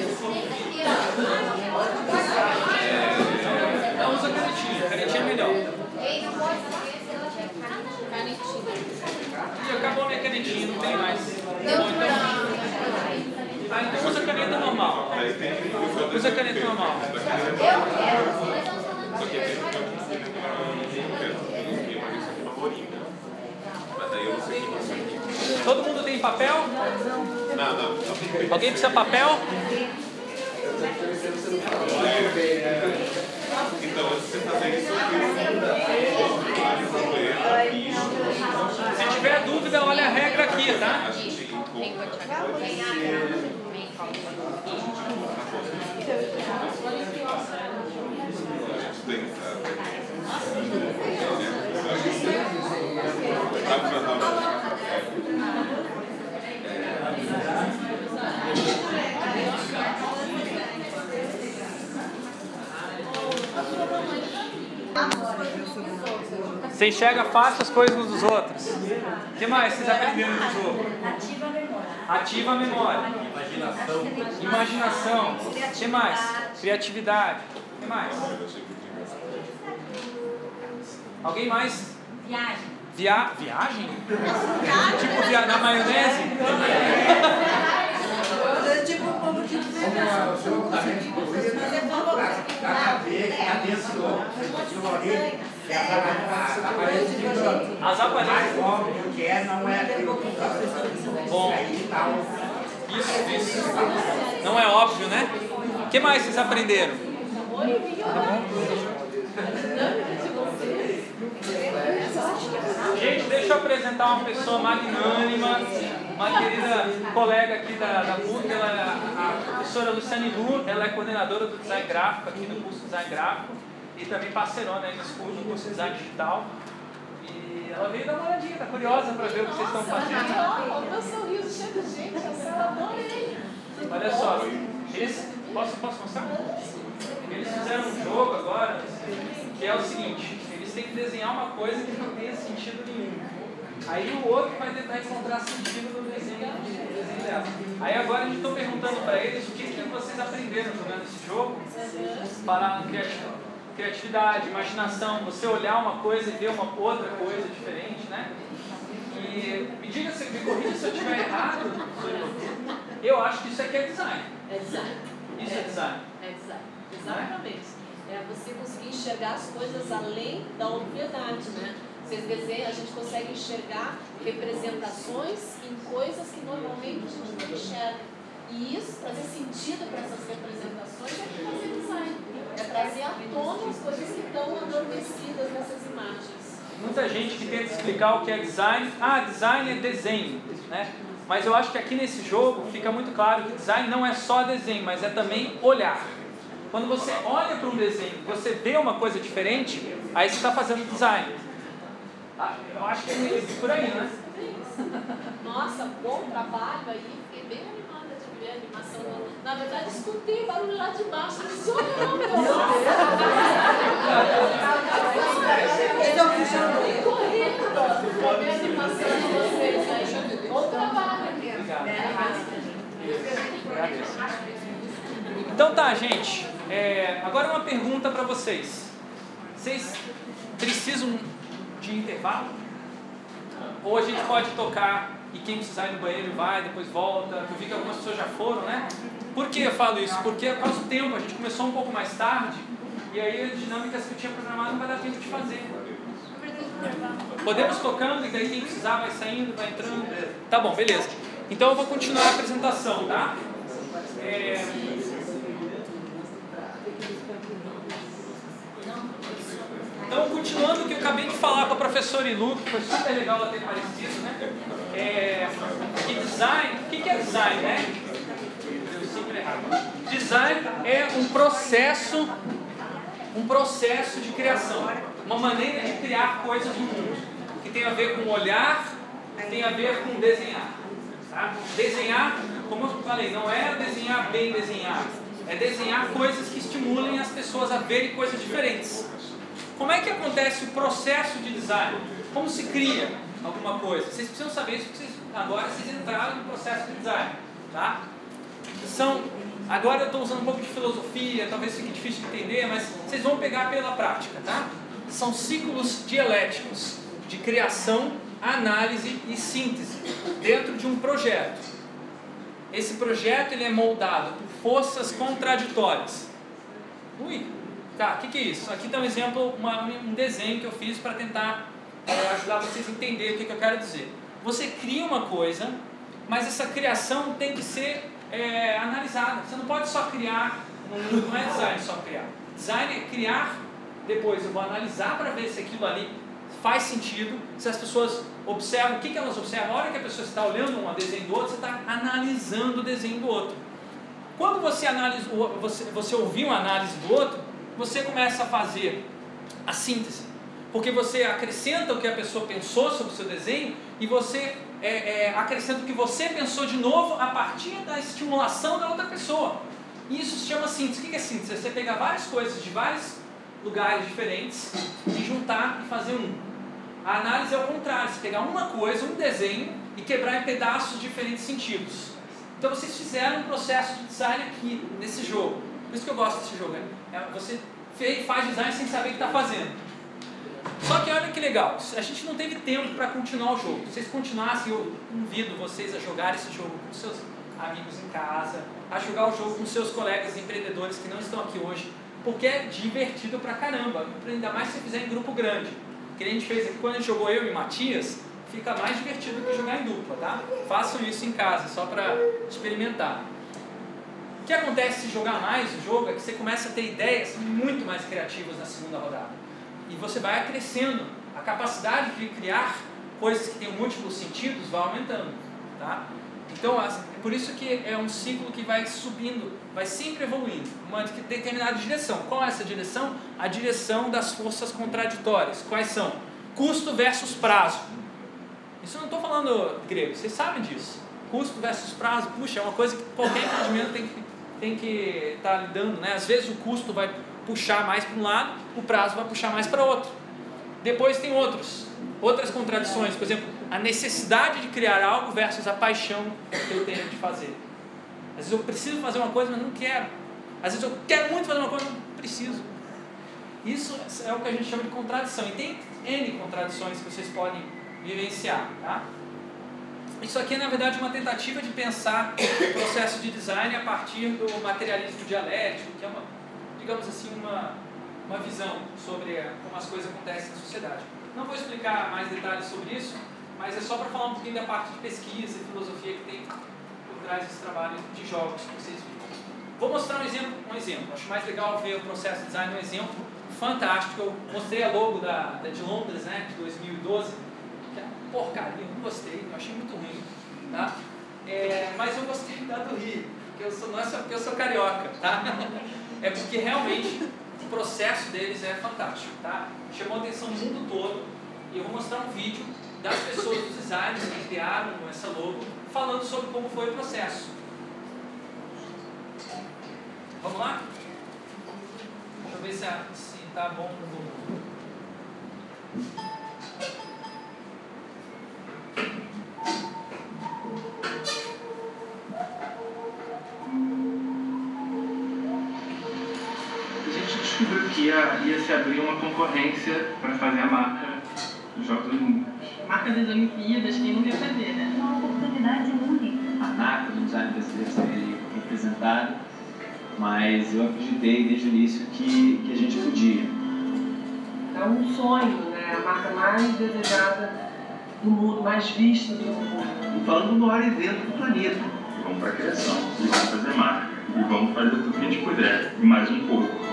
Não usa canetinha. Canetinha é melhor. Ei, não pode saber se ela tiver Canetinha. Ih, acabou minha canetinha, não tem mais. Deu Bom, então, ah, então usa caneta normal. Aí tem Usa caneta normal. Esse daqui é Só que tem uma bolinha. Mas daí eu não sei o que você aqui. Todo mundo tem papel? Não, não. Alguém precisa papel? Então, você fazer isso, Se tiver dúvida, olha a regra aqui, tá? Você enxerga fácil as coisas uns dos outros. O que mais vocês aprenderam no jogo? Ativa a memória. Ativa a memória. Imaginação. Imaginação. O que mais? Criatividade. O que mais? Alguém mais? Viagem. Via... Viagem? Tipo via... na maionese? Tipo um pouco de Dá pra ver que a pessoa, aquilo ali, é a aparência de branco. As aparências. Mais óbvio que é, não é aquilo que está. Bom. Isso, isso. Não é óbvio, né? O que mais vocês aprenderam? Gente, deixa eu apresentar uma pessoa magnânima, uma querida colega aqui da, da PUC, ela é a, professora Luciane Lu, ela é coordenadora do design gráfico aqui no curso de design gráfico e também parceirona curso, no curso de design digital. E ela veio dar uma olhadinha, tá curiosa para ver o que vocês estão fazendo. Olha meu sorriso cheio de gente, eu adorei. Olha só, eles. Posso, posso mostrar? Eles fizeram um jogo agora que é o seguinte: eles têm que desenhar uma coisa que não tenha sentido nenhum. Aí o outro vai tentar encontrar sentido no desenho, no desenho dela. Aí agora a gente está perguntando para eles o que, que vocês aprenderam jogando esse jogo. Falando criatividade, criatividade, imaginação, você olhar uma coisa e ver uma outra coisa diferente, né? E me diga se me corrija se eu estiver errado. Eu acho que isso aqui é design. É design. Isso é, design. É design. Exatamente. É você conseguir enxergar as coisas além da obviedade, né? Vocês desenham, a gente consegue enxergar representações em coisas que normalmente a gente não enxerga. E isso, trazer sentido para essas representações é fazer design. É trazer à tona as coisas que estão adormecidas nessas imagens. Muita gente que tenta explicar o que é design. Ah, design é desenho, né? Mas eu acho que aqui nesse jogo fica muito claro que design não é só desenho, mas é também olhar. Quando você olha para um desenho, você vê uma coisa diferente, aí você está fazendo design. Ah, eu acho que é por aí, né? Nossa, bom trabalho aí, fiquei bem animada de ver a animação. Na verdade, escutei barulho lá de baixo, não disse, olha não, meu! Estão puxando correndo animação de vocês aí. Bom trabalho. Então tá, gente. É, agora uma pergunta para vocês. Vocês precisam de intervalo? Ou a gente pode tocar e quem precisar ir no banheiro vai, depois volta? Eu vi que algumas pessoas já foram, né? Por que eu falo isso? Porque por causa do tempo, a gente começou um pouco mais tarde e aí as dinâmicas que eu tinha programado não vai dar tempo de fazer. Podemos tocando e daí quem precisar vai saindo, vai entrando. Tá bom, beleza. Então eu vou continuar a apresentação, tá? É... Então, continuando o que eu acabei de falar com a professora Ilu, que foi super legal ela ter aparecido, né? É, e design, o que é design, né? Design é um processo, um processo de criação, uma maneira de criar coisas no mundo, que tem a ver com olhar, tem a ver com desenhar. Tá? Desenhar, como eu falei, não é desenhar bem desenhar, é desenhar coisas que estimulem as pessoas a verem coisas diferentes. Como é que acontece o processo de design? Como se cria alguma coisa? Vocês precisam saber isso vocês, agora vocês entraram no processo de design. Tá? São, agora eu estou usando um pouco de filosofia, talvez fique difícil de entender, mas vocês vão pegar pela prática. Tá? São ciclos dialéticos de criação, análise e síntese dentro de um projeto. Esse projeto ele é moldado por forças contraditórias. Ui, Tá, o que, que é isso? Aqui está um exemplo, uma, um desenho que eu fiz para tentar é, ajudar vocês a entender o que, que eu quero dizer. Você cria uma coisa, mas essa criação tem que ser é, analisada. Você não pode só criar, não é design só criar. Design é criar, depois eu vou analisar para ver se aquilo ali faz sentido, se as pessoas observam, o que, que elas observam? A hora que a pessoa está olhando um desenho do outro, você está analisando o desenho do outro. Quando você, analisa, você, você ouvir uma análise do outro, você começa a fazer a síntese. Porque você acrescenta o que a pessoa pensou sobre o seu desenho e você é, é, acrescenta o que você pensou de novo a partir da estimulação da outra pessoa. E isso se chama síntese. O que é síntese? É você pegar várias coisas de vários lugares diferentes e juntar e fazer um. A análise é o contrário, você pegar uma coisa, um desenho e quebrar em pedaços de diferentes sentidos. Então vocês fizeram um processo de design aqui, nesse jogo. Por isso que eu gosto desse jogo. Né? É, você faz design sem saber o que está fazendo. Só que olha que legal, a gente não teve tempo para continuar o jogo. Se vocês continuassem, eu convido vocês a jogar esse jogo com seus amigos em casa, a jogar o jogo com seus colegas empreendedores que não estão aqui hoje, porque é divertido pra caramba, ainda mais se fizer em grupo grande. Que a gente fez aqui quando a gente jogou eu e Matias, fica mais divertido que jogar em dupla, tá? Façam isso em casa, só para experimentar. O que acontece se jogar mais o jogo é que você começa a ter ideias muito mais criativas na segunda rodada. E você vai acrescendo. A capacidade de criar coisas que têm múltiplos sentidos vai aumentando. Tá? Então, é por isso que é um ciclo que vai subindo, vai sempre evoluindo, uma determinada direção. Qual é essa direção? A direção das forças contraditórias. Quais são? Custo versus prazo. Isso eu não estou falando grego, vocês sabem disso. Custo versus prazo, puxa, é uma coisa que qualquer empreendimento tem que tem que estar tá lidando, né? Às vezes o custo vai puxar mais para um lado, o prazo vai puxar mais para outro. Depois tem outros, outras contradições, por exemplo, a necessidade de criar algo versus a paixão que eu tenho de fazer. Às vezes eu preciso fazer uma coisa, mas não quero. Às vezes eu quero muito fazer uma coisa, mas não preciso. Isso é o que a gente chama de contradição. E tem N contradições que vocês podem vivenciar. Tá? Isso aqui é, na verdade, uma tentativa de pensar o processo de design a partir do materialismo dialético, que é uma, digamos assim, uma, uma visão sobre como as coisas acontecem na sociedade. Não vou explicar mais detalhes sobre isso, mas é só para falar um pouquinho da parte de pesquisa e filosofia que tem por trás desse trabalho de jogos que vocês viram. Vou mostrar um exemplo, um exemplo. Acho mais legal ver o processo de design um exemplo fantástico. Eu mostrei a logo da, da de Londres, né, de 2012, que é uma porcaria, não gostei, achei muito ruim. Tá? É, mas eu gostei da do Rio, porque eu sou, não é só porque eu sou carioca, tá? É porque realmente o processo deles é fantástico, tá? Chamou a atenção do mundo todo e eu vou mostrar um vídeo das pessoas dos designers que criaram essa logo, falando sobre como foi o processo. Vamos lá? Deixa eu ver se, se tá bom no volume. A ia, ia se abrir uma concorrência para fazer a marca dos Jogos Olímpicos. Marca das Olimpíadas, quem não quer fazer, né? Uma oportunidade única. A marca do design brasileiro seria representada, mas eu acreditei desde o início que, que a gente podia. É um sonho, né? A marca mais desejada do mundo, mais vista do mundo. E falando do maior evento do planeta. Vamos para a criação, e vamos fazer marca. E vamos fazer tudo que a gente puder, e mais um pouco.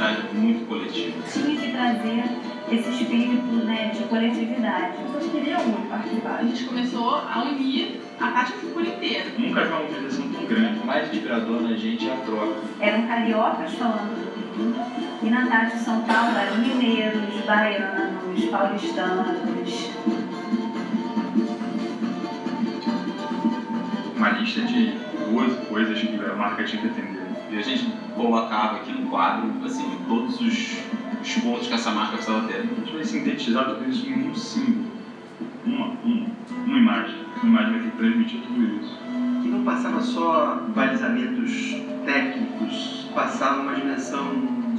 Cidade muito coletiva. Tinha que trazer esse espírito né, de coletividade. As pessoas queriam muito participar. A gente começou a unir a parte por inteira. Nunca vi uma mobilização tão grande. O mais inspirador na gente é a troca. Eram cariocas falando e na tarde de São Paulo eram mineiros, baianos, paulistanos. Uma lista de 12 coisas que a marca tinha que atender. E a gente colocava aqui no quadro, assim, todos os, os pontos que essa marca precisava ter. A gente vai sintetizar tudo isso em um símbolo. Uma, uma, uma imagem. Uma imagem vai ter que transmitir tudo isso. Que não passava só balizamentos técnicos, passava uma dimensão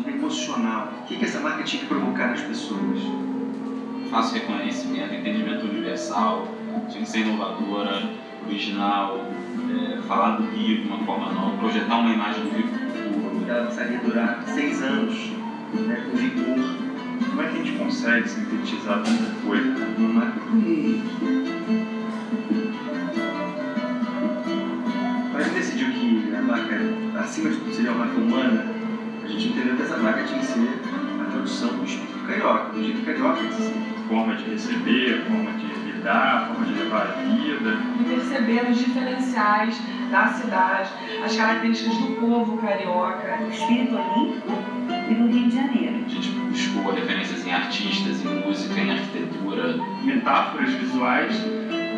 emocional. O que, que essa marca tinha que provocar nas pessoas? Fácil reconhecimento, entendimento universal, tinha que ser inovadora, original, é, falar do Rio de uma forma nova, projetar uma imagem do Rio futuro. Ela precisaria durar seis anos, né, com vigor. Como é que a gente consegue sintetizar tanta coisa numa? Quando a gente decidiu que a marca, acima de tudo, seria uma marca humana, a gente entendeu que essa marca tinha que ser a tradução do espírito carioca, do jeito carioca. Forma de receber, forma de lidar, forma de levar E perceber os diferenciais da cidade, as características do povo carioca. O espírito olímpico e do Rio de Janeiro. A gente buscou referências em artistas, em música, em arquitetura. Metáforas visuais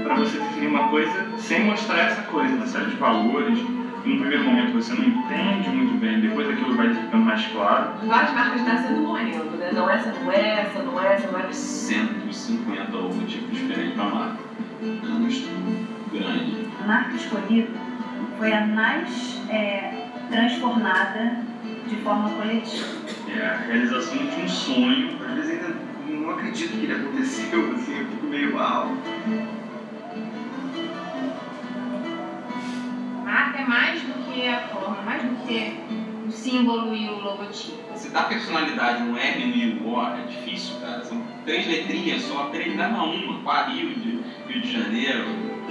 para você definir uma coisa sem mostrar essa coisa, uma série de valores. Num primeiro momento você não entende muito bem, depois aquilo vai ficando mais claro. Várias marcas nascendo morrendo, né? Não essa, não é essa, não é essa, não é essa. 150 logotipos diferentes para marca. É um estudo grande. A marca escolhida foi a mais é, transformada de forma coletiva. É a realização de um sonho. Às vezes ainda não acredito que ele aconteceu, assim, eu fico meio uau. marca é mais do que a forma, mais do que o símbolo e o logotipo. Você dá personalidade no M no I O é difícil, cara. São três letrinhas só, três, dá uma uma, Qua Rio de, Rio de Janeiro.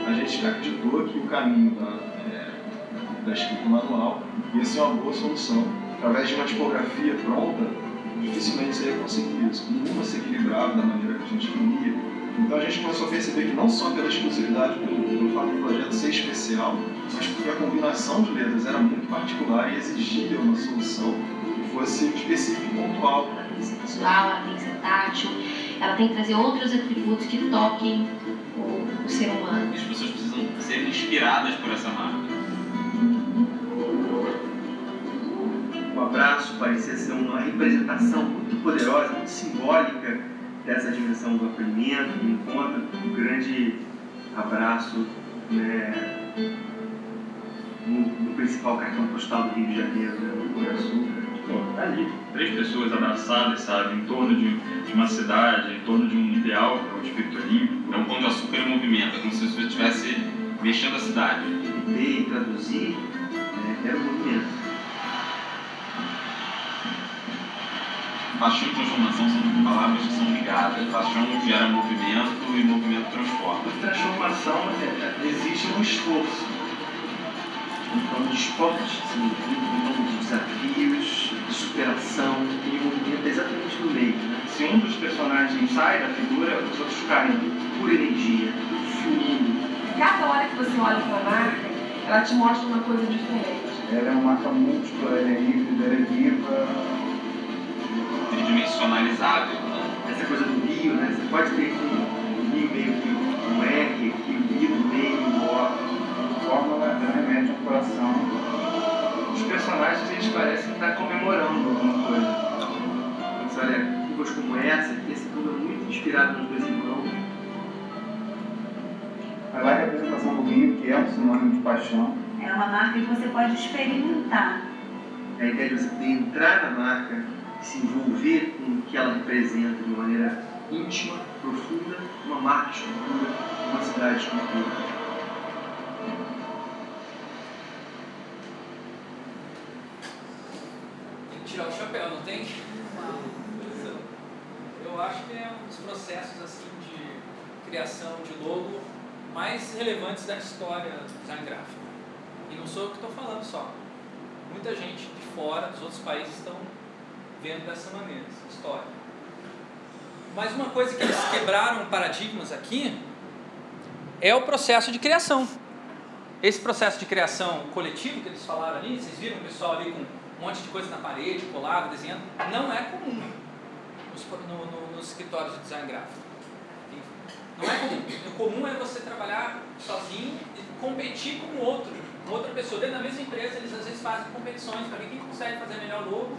A gente acreditou que o caminho da, é, da escrita manual ia ser uma boa solução. Através de uma tipografia pronta, dificilmente você ia conseguir isso. Nenhuma se equilibrava da maneira que a gente queria. Então a gente começou a perceber que não só pela exclusividade, pelo fato do projeto ser especial, mas porque a combinação de letras era muito particular e exigia uma solução que fosse específica e pontual. Ela tem que ser visual, ela tem que ser tátil, ela tem que trazer outros atributos que toquem o, o ser humano. As pessoas precisam ser inspiradas por essa marca. Um abraço parecia ser uma representação muito poderosa, muito simbólica dessa dimensão do acolhimento, do encontro, um grande abraço né, no, no principal cartão postal do Rio de Janeiro, né, no Açúcar. Pô, tá ali, três pessoas abraçadas, sabe, em torno de, de uma cidade, em torno de um ideal, que é o espírito olímpico. É um pão de açúcar em movimento, é como se você estivesse mexendo a cidade. Entender e traduzir né, era um movimento. Paixão e transformação são palavras que são ligadas. Paixão gera movimento e movimento transforma. A transformação é, existe no esforço. Então, de esporte, significa um nome de desafios, de superação, e o movimento é exatamente no meio. Né? Se um dos personagens sai da figura, os outros caem. Pura energia, fluindo. Cada hora que você olha para a marca, ela te mostra uma coisa diferente. Ela é uma marca múltipla, ela é híbrida, ela é viva. Tridimensionalizável. Né? Essa coisa do Rio, né? Você pode ter aqui um Rio meio que um R, aqui Fórmula ela remete ao coração. Os personagens, eles parecem estar comemorando alguma coisa. Você olha curvas como essa, aqui, essa curva é muito inspirada nos dois irmãos. Ela é a representação do Rio, que é um sinônimo de paixão. É uma marca que você pode experimentar. A ideia de você entrar na marca, se envolver com o que ela representa de maneira íntima, profunda, uma marca escultura, uma cidade escultura. Tem que tirar o chapéu, não tem? Eu acho que é um dos processos assim de criação de logo mais relevantes da história do design gráfico. E não sou eu que estou falando só. Muita gente de fora, dos outros países, estão vendo dessa maneira, essa história. Mas uma coisa que eles quebraram paradigmas aqui é o processo de criação. Esse processo de criação coletivo que eles falaram ali, vocês viram o pessoal ali com um monte de coisa na parede, colado, desenhando, não é comum nos, no, no, nos escritórios de design gráfico. Não é comum. O comum é você trabalhar sozinho e competir com outro, com outra pessoa. Dentro da mesma empresa, eles às vezes fazem competições para ver quem consegue fazer melhor logo,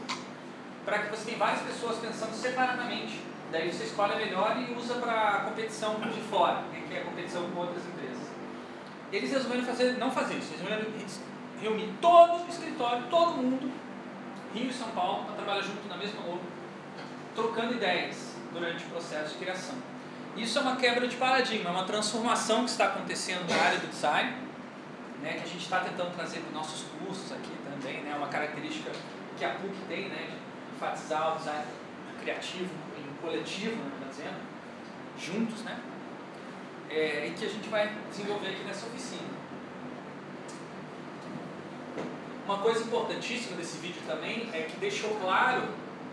para que você tenha várias pessoas pensando separadamente. Daí você escolhe a melhor e usa para competição de fora, né, que é a competição com outras empresas. Eles resolveram fazer, não fazer isso, eles resolveram reunir todo o escritório, todo mundo, Rio e São Paulo, para trabalhar junto na mesma logo, trocando ideias durante o processo de criação. Isso é uma quebra de paradigma, é uma transformação que está acontecendo na área do design, né, que a gente está tentando trazer para os nossos cursos aqui também, né, uma característica que a PUC tem, né, de enfatizar o design criativo em coletivo, né, tá dizendo, juntos, né, é, e que a gente vai desenvolver aqui nessa oficina. Uma coisa importantíssima desse vídeo também é que deixou claro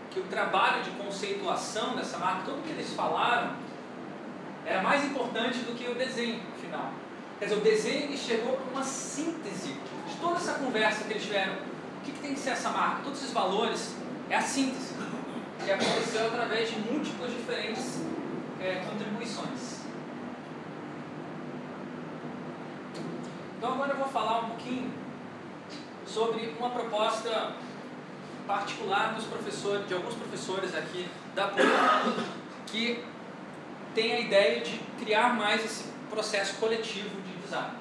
que o trabalho de conceituação dessa marca, tudo que eles falaram, era mais importante do que o desenho final. Quer dizer, o desenho chegou para uma síntese de toda essa conversa que eles tiveram. O que, que tem que ser essa marca? Todos esses valores é a síntese que aconteceu através de múltiplas diferentes é, contribuições. Então agora eu vou falar um pouquinho sobre uma proposta particular dos professores, de alguns professores aqui da PUC, que tem a ideia de criar mais esse processo coletivo de design.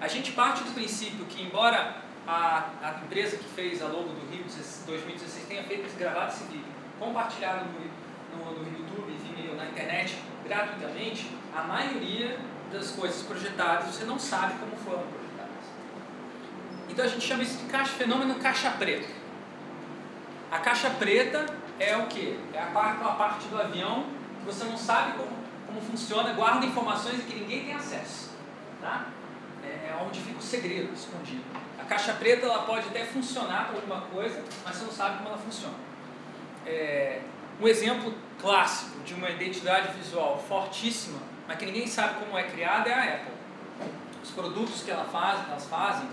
A gente parte do princípio que, embora a, a empresa que fez a logo do Rio 2016 tenha feito gravado esse vídeo, compartilhado no, no, no YouTube, na internet, gratuitamente, a maioria das coisas projetadas você não sabe como foram projetadas. Então a gente chama isso de caixa fenômeno caixa preta. A caixa preta é o que? É a parte, a parte do avião que você não sabe como, como funciona, guarda informações que ninguém tem acesso. Tá? É, é onde fica o segredo escondido. A caixa preta ela pode até funcionar para alguma coisa, mas você não sabe como ela funciona. É, um exemplo clássico de uma identidade visual fortíssima, mas que ninguém sabe como é criada, é a Apple. Os produtos que ela faz, elas fazem,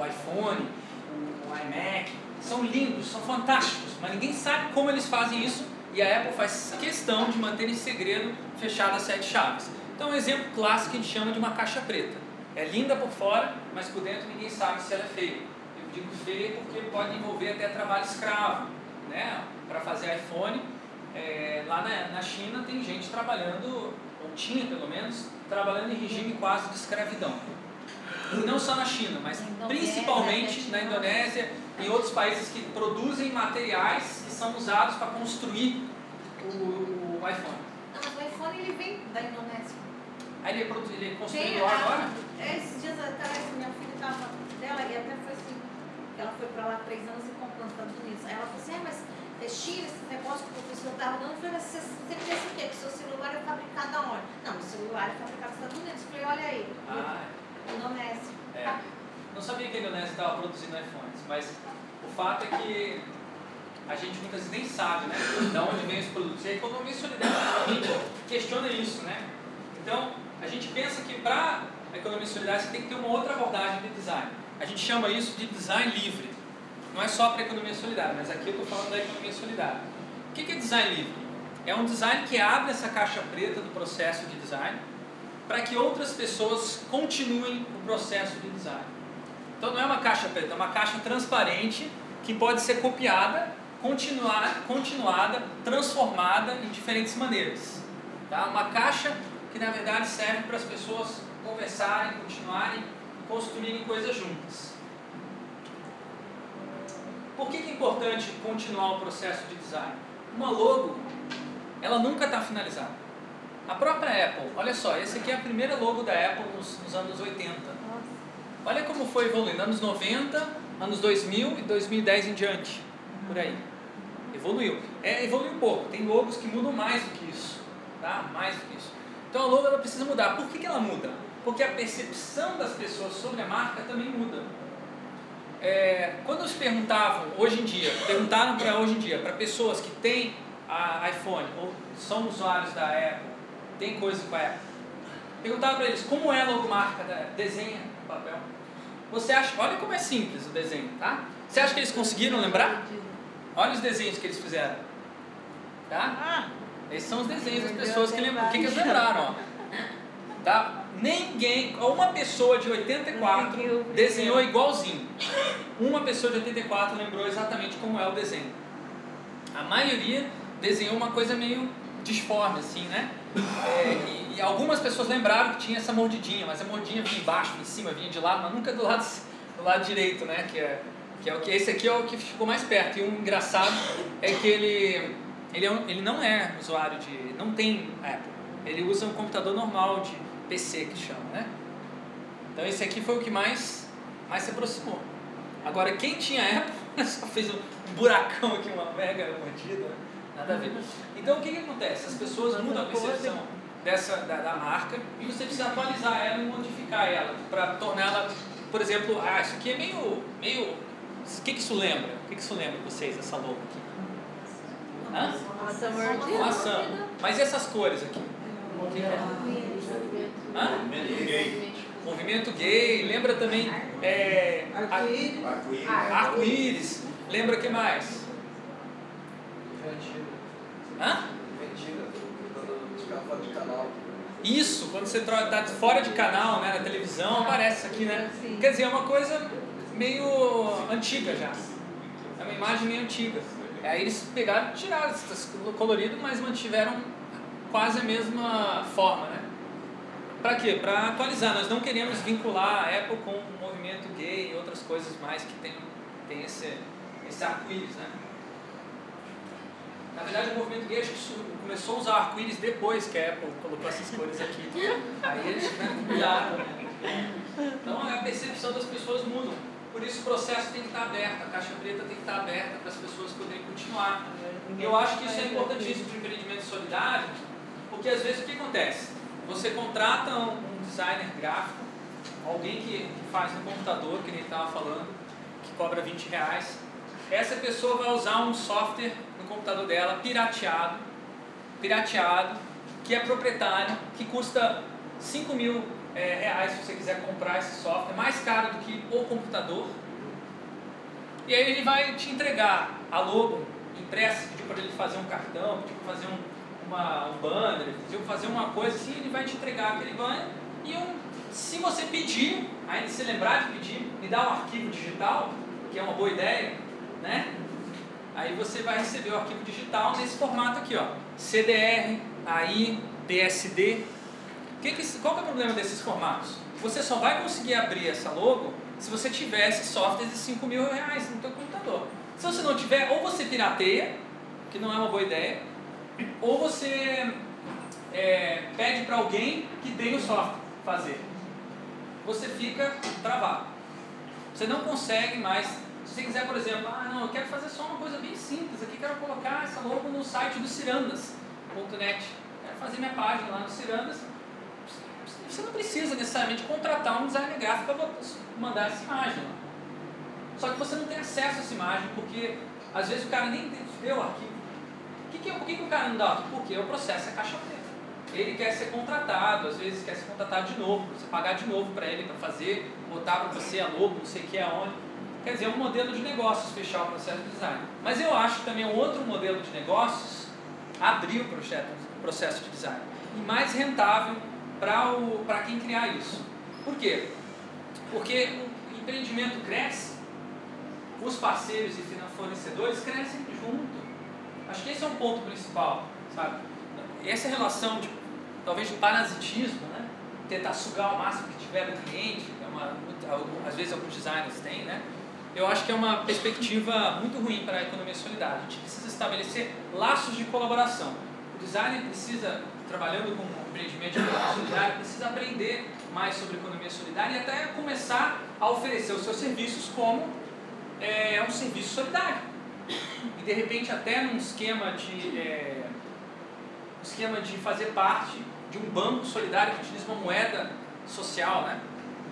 o iPhone, o, iMac, são lindos, são fantásticos, mas ninguém sabe como eles fazem isso e a Apple faz questão de manter esse segredo fechado a sete chaves. Então, um exemplo clássico que a gente chama de uma caixa preta. É linda por fora, mas por dentro ninguém sabe se ela é feia. Eu digo feia porque pode envolver até trabalho escravo, né, para fazer iPhone. É, lá na, na China tem gente trabalhando, ou tinha pelo menos, trabalhando em regime quase de escravidão. E não só na China, mas principalmente na Indonésia e outros países que produzem materiais que são usados para construir o, o iPhone. Não, mas o iPhone ele vem da Indonésia. Aí ele é, produ- ele é construído lá agora? É, esses dias atrás, minha filha estava dela e até foi assim. Ela foi para lá três anos e comprou nos Estados Unidos. Aí ela falou assim, é, mas é China, esse negócio que o professor estava dando. Eu falei, mas você, você pensa o quê? Que seu celular é fabricado aonde? Não, meu celular é fabricado nos Estados Unidos. Eu falei, olha aí, Ah, Indonésia. é. Não sabia que a Indonésia estava produzindo iPhones, mas o fato é que a gente muitas vezes nem sabe, né? De onde vem os produtos. E a economia solidária questiona isso, né? Então, a gente pensa que para a economia solidária você tem que ter uma outra abordagem de design. A gente chama isso de design livre. Não é só para a economia solidária, mas aqui eu estou falando da economia solidária. O que é design livre? É um design que abre essa caixa preta do processo de design para que outras pessoas continuem o processo de design. Então não é uma caixa preta, é uma caixa transparente que pode ser copiada, continuar, continuada, transformada em diferentes maneiras. Tá? Uma caixa que na verdade serve para as pessoas conversarem, continuarem, construírem coisas juntas. Por que, que é importante continuar o processo de design? Uma logo, ela nunca está finalizada. A própria Apple, olha só, esse aqui é a primeira logo da Apple nos, nos anos 80. Olha como foi evoluindo, anos 90, anos 2000 e 2010 em diante, por aí. Evoluiu. É, evoluiu um pouco, tem logos que mudam mais do que isso, tá? Mais do que isso. Então a logo ela precisa mudar. Por que, que ela muda? Porque a percepção das pessoas sobre a marca também muda. É, quando nos perguntavam, hoje em dia, perguntaram para hoje em dia, para pessoas que têm a iPhone ou são usuários da Apple, tem coisa com a Apple, perguntavam para eles como é a logomarca da desenha no papel. Você acha, olha como é simples o desenho, tá? Você acha que eles conseguiram lembrar? Olha os desenhos que eles fizeram. Tá? Esses são os desenhos das pessoas que lembram. O que, que eles lembraram? Ó. Tá? Ninguém, uma pessoa de 84 desenhou igualzinho. Uma pessoa de 84 lembrou exatamente como é o desenho. A maioria desenhou uma coisa meio disforme, assim, né? É, e, e algumas pessoas lembraram que tinha essa mordidinha, mas a mordidinha vinha embaixo, em cima, vinha de lado, mas nunca do lado, do lado direito, né? Que é, que é o que esse aqui é o que ficou mais perto. E um engraçado é que ele ele, é ele não é usuário de. não tem Apple. Ele usa um computador normal de PC que chama, né? Então esse aqui foi o que mais, mais se aproximou. Agora quem tinha Apple só fez um buracão aqui, uma mega mordida, nada a ver. Então o que, que acontece? As pessoas mudam a percepção dessa, da, da marca e você precisa atualizar ela e modificar ela para torná-la, por exemplo, ah, isso aqui é meio. meio o que, que isso lembra? O que, que isso lembra vocês, essa logo aqui? Hã? Maçã mordida. Maçã. Mas e essas cores aqui? O que é? Hã? Movimento gay. Movimento gay, lembra também é, Arco-íris. arco-íris. Lembra que mais? Hã? fora de canal. Isso, quando você está fora de canal, né, na televisão, aparece aqui, né? Quer dizer, é uma coisa meio antiga já. É uma imagem meio antiga. Aí eles pegaram e tiraram esse colorido, mas mantiveram quase a mesma forma, né? Para quê? Para atualizar. Nós não queremos vincular a Apple com o movimento gay e outras coisas mais que tem, tem esse, esse arco-íris, né? Na verdade, o movimento gay acho que começou a usar arco-íris depois que a Apple colocou essas cores aqui. Aí eles tiveram né? Então a percepção das pessoas muda. Por isso o processo tem que estar aberto, a caixa preta tem que estar aberta para as pessoas poderem continuar. Eu acho que isso é importantíssimo para o empreendimento solidário, porque às vezes o que acontece? Você contrata um designer gráfico, alguém que faz no computador, que nem estava falando, que cobra 20 reais. Essa pessoa vai usar um software computador dela, pirateado, pirateado, que é proprietário, que custa 5 mil eh, reais se você quiser comprar esse software, mais caro do que o computador. E aí ele vai te entregar a logo impressa, pediu para ele fazer um cartão, pediu para fazer um, uma, um banner, pediu para fazer uma coisa assim, ele vai te entregar aquele banner e um, se você pedir, ainda se lembrar de pedir, me dá um arquivo digital, que é uma boa ideia, né? Aí você vai receber o arquivo digital nesse formato aqui, ó. CDR, AI, PSD. Que que, qual que é o problema desses formatos? Você só vai conseguir abrir essa logo se você tivesse softwares de 5 mil reais no seu computador. Se você não tiver, ou você pirateia, que não é uma boa ideia, ou você é, pede para alguém que tem o software fazer. Você fica travado. Você não consegue mais. Se você quiser, por exemplo, ah, não, eu quero fazer só uma coisa bem simples aqui, quero colocar essa logo no site do cirandas.net. Quero fazer minha página lá no Cirandas. Você não precisa necessariamente contratar um designer gráfico para mandar essa imagem lá. Só que você não tem acesso a essa imagem, porque às vezes o cara nem vê o arquivo. Que que, por que, que o cara não dá? Porque o processo é caixa preta. Ele quer ser contratado, às vezes quer ser contratado de novo, você pagar de novo para ele para fazer, botar para você a logo, não sei o que aonde. Quer dizer, é um modelo de negócios fechar o processo de design. Mas eu acho que também um outro modelo de negócios abrir o processo de design. E mais rentável para quem criar isso. Por quê? Porque o empreendimento cresce, os parceiros e fornecedores crescem junto. Acho que esse é um ponto principal, sabe? Essa relação de talvez de parasitismo, né? tentar sugar o máximo que tiver do cliente, é uma, às vezes alguns designers têm, né? Eu acho que é uma perspectiva muito ruim para a economia solidária. A gente precisa estabelecer laços de colaboração. O designer precisa, trabalhando com empreendimento de economia solidária, precisa aprender mais sobre economia solidária e até começar a oferecer os seus serviços como é, um serviço solidário. E de repente até num esquema de é, esquema de fazer parte de um banco solidário que utiliza uma moeda social, né?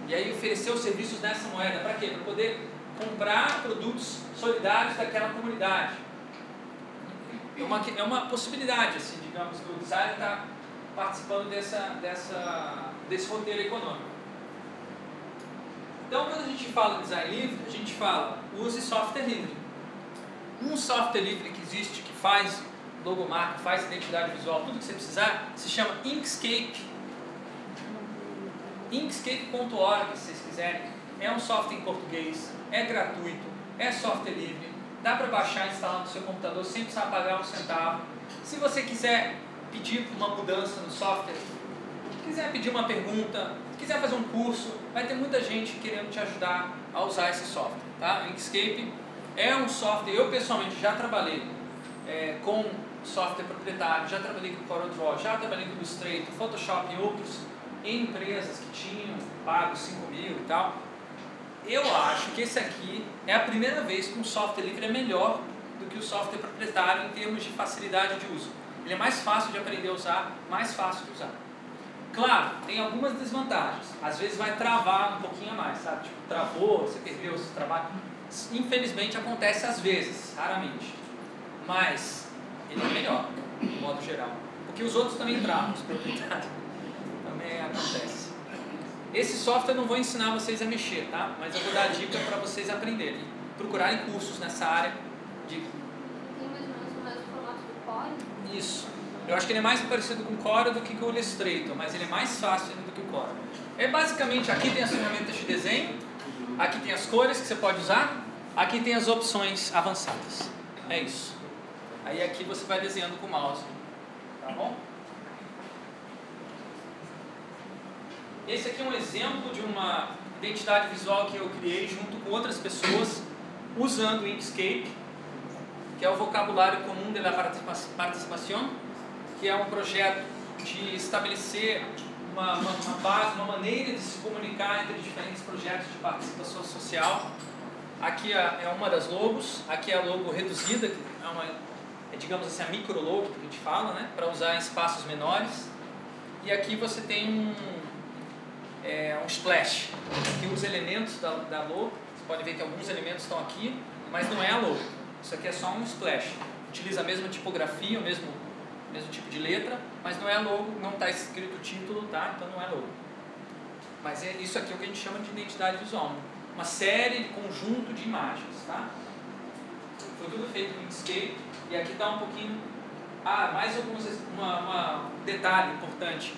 E aí oferecer os serviços nessa moeda, para quê? Para poder comprar produtos solidários daquela comunidade. É uma, é uma possibilidade, assim, digamos, que o design está participando dessa, dessa, desse roteiro econômico. Então, quando a gente fala de design livre, a gente fala use software livre. Um software livre que existe, que faz logomarca, faz identidade visual, tudo que você precisar, se chama Inkscape. Inkscape.org, se vocês quiserem. É um software em português, é gratuito, é software livre, dá para baixar e instalar no seu computador sem precisar pagar um centavo. Se você quiser pedir uma mudança no software, quiser pedir uma pergunta, quiser fazer um curso, vai ter muita gente querendo te ajudar a usar esse software. Tá? Inkscape é um software, eu pessoalmente já trabalhei é, com software proprietário, já trabalhei com CorelDRAW, já trabalhei com Illustrator, Photoshop e outros em empresas que tinham pago 5 mil e tal. Eu acho que esse aqui é a primeira vez que um software livre é melhor do que o software proprietário em termos de facilidade de uso. Ele é mais fácil de aprender a usar, mais fácil de usar. Claro, tem algumas desvantagens. Às vezes vai travar um pouquinho a mais, sabe? Tipo, travou, você perdeu o seu trabalho. Infelizmente acontece às vezes, raramente. Mas ele é melhor, de modo geral. Porque os outros também travam, os proprietários. Também acontece. Esse software eu não vou ensinar vocês a mexer, tá? Mas eu vou dar dica para vocês aprenderem. Procurarem cursos nessa área de. Tem mais ou menos o mesmo formato do Core? Isso. Eu acho que ele é mais parecido com o Core do que com o Illustrator, mas ele é mais fácil do que o Core. É basicamente, aqui tem as ferramentas de desenho, aqui tem as cores que você pode usar, aqui tem as opções avançadas. É isso. Aí aqui você vai desenhando com o mouse. Tá bom? Esse aqui é um exemplo de uma identidade visual que eu criei junto com outras pessoas usando o Inkscape, que é o vocabulário comum de la que é um projeto de estabelecer uma, uma, uma base, uma maneira de se comunicar entre diferentes projetos de participação social. Aqui é, é uma das logos, aqui é a logo reduzida, que é uma, é, digamos assim, a micro logo que a gente fala, né, para usar em espaços menores. E aqui você tem um, é, um splash, aqui os elementos da, da logo, você pode ver que alguns elementos estão aqui, mas não é a logo. Isso aqui é só um splash. Utiliza a mesma tipografia, o mesmo, mesmo tipo de letra, mas não é logo, não está escrito o título, tá? Então não é logo. Mas é isso aqui é o que a gente chama de identidade visual. Uma série de conjunto de imagens, tá? Foi tudo feito no Inkscape e aqui está um pouquinho. Ah, mais alguns uma, uma detalhe importante.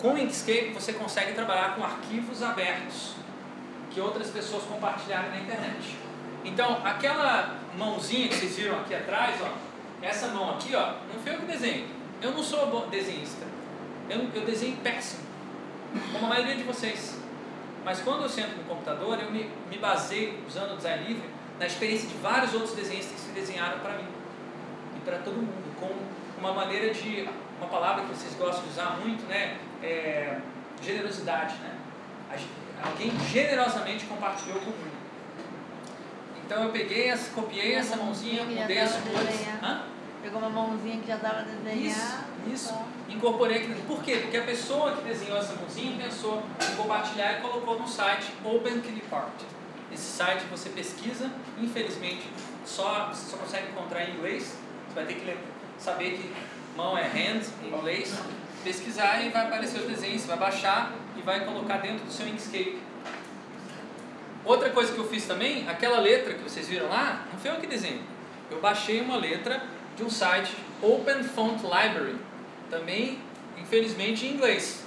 Com o Inkscape você consegue trabalhar com arquivos abertos que outras pessoas compartilharem na internet. Então, aquela mãozinha que vocês viram aqui atrás, ó, essa mão aqui, ó, não foi eu que desenho. Eu não sou desenhista. Eu, eu desenho péssimo, como a maioria de vocês. Mas quando eu sento no computador, eu me, me baseio, usando o design livre, na experiência de vários outros desenhistas que desenharam para mim e para todo mundo, com uma maneira de, uma palavra que vocês gostam de usar muito, né? É, generosidade, né? Alguém generosamente compartilhou comigo. Então eu peguei, essa, copiei essa mãozinha, mudei as cores. Pegou uma mãozinha que já estava desenhada. Isso, isso. Incorporei aqui. Por quê? Porque a pessoa que desenhou essa mãozinha pensou em compartilhar e colocou no site Open Clipart. Esse site você pesquisa, infelizmente só, você só consegue encontrar em inglês. Você vai ter que saber que mão é hand em inglês. Pesquisar e vai aparecer os desenhos, vai baixar e vai colocar dentro do seu Inkscape. Outra coisa que eu fiz também, aquela letra que vocês viram lá, não foi eu que desenhei. Eu baixei uma letra de um site Open Font Library, também, infelizmente, em inglês.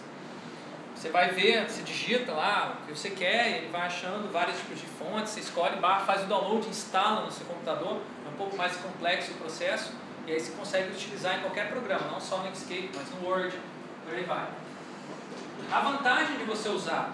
Você vai ver, você digita lá o que você quer, ele vai achando vários tipos de fontes, você escolhe, faz o download, instala no seu computador, é um pouco mais complexo o processo, e aí você consegue utilizar em qualquer programa, não só no Netscape, mas no Word, por aí vai. A vantagem de você usar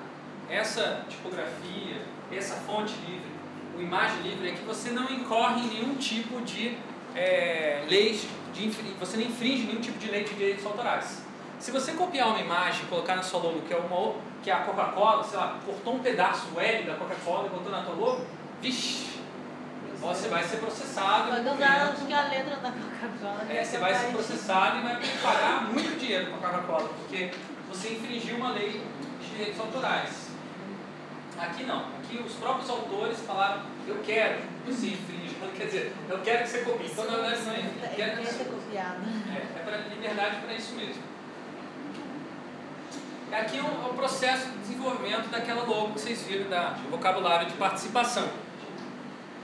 essa tipografia, essa fonte livre, o imagem livre, é que você não incorre em nenhum tipo de é, leis, de, você não infringe nenhum tipo de lei de direitos autorais. Se você copiar uma imagem e colocar na sua logo, que é, uma, que é a Coca-Cola, sei lá, cortou um pedaço do L da Coca-Cola e botou na tua logo, vixi, você vai ser processado. Pode usar acho que a letra da Coca-Cola. É, você vai ser processado e vai pagar muito dinheiro com a Coca-Cola, porque você infringiu uma lei de direitos autorais. Aqui não. Aqui os próprios autores falaram, eu quero que você infrinja. Quer dizer, eu quero que você copie. Então, na verdade, não é. Quero que copiado. É, é para liberdade para isso mesmo. Aqui é o, é o processo de desenvolvimento daquela logo que vocês viram da, do vocabulário de participação.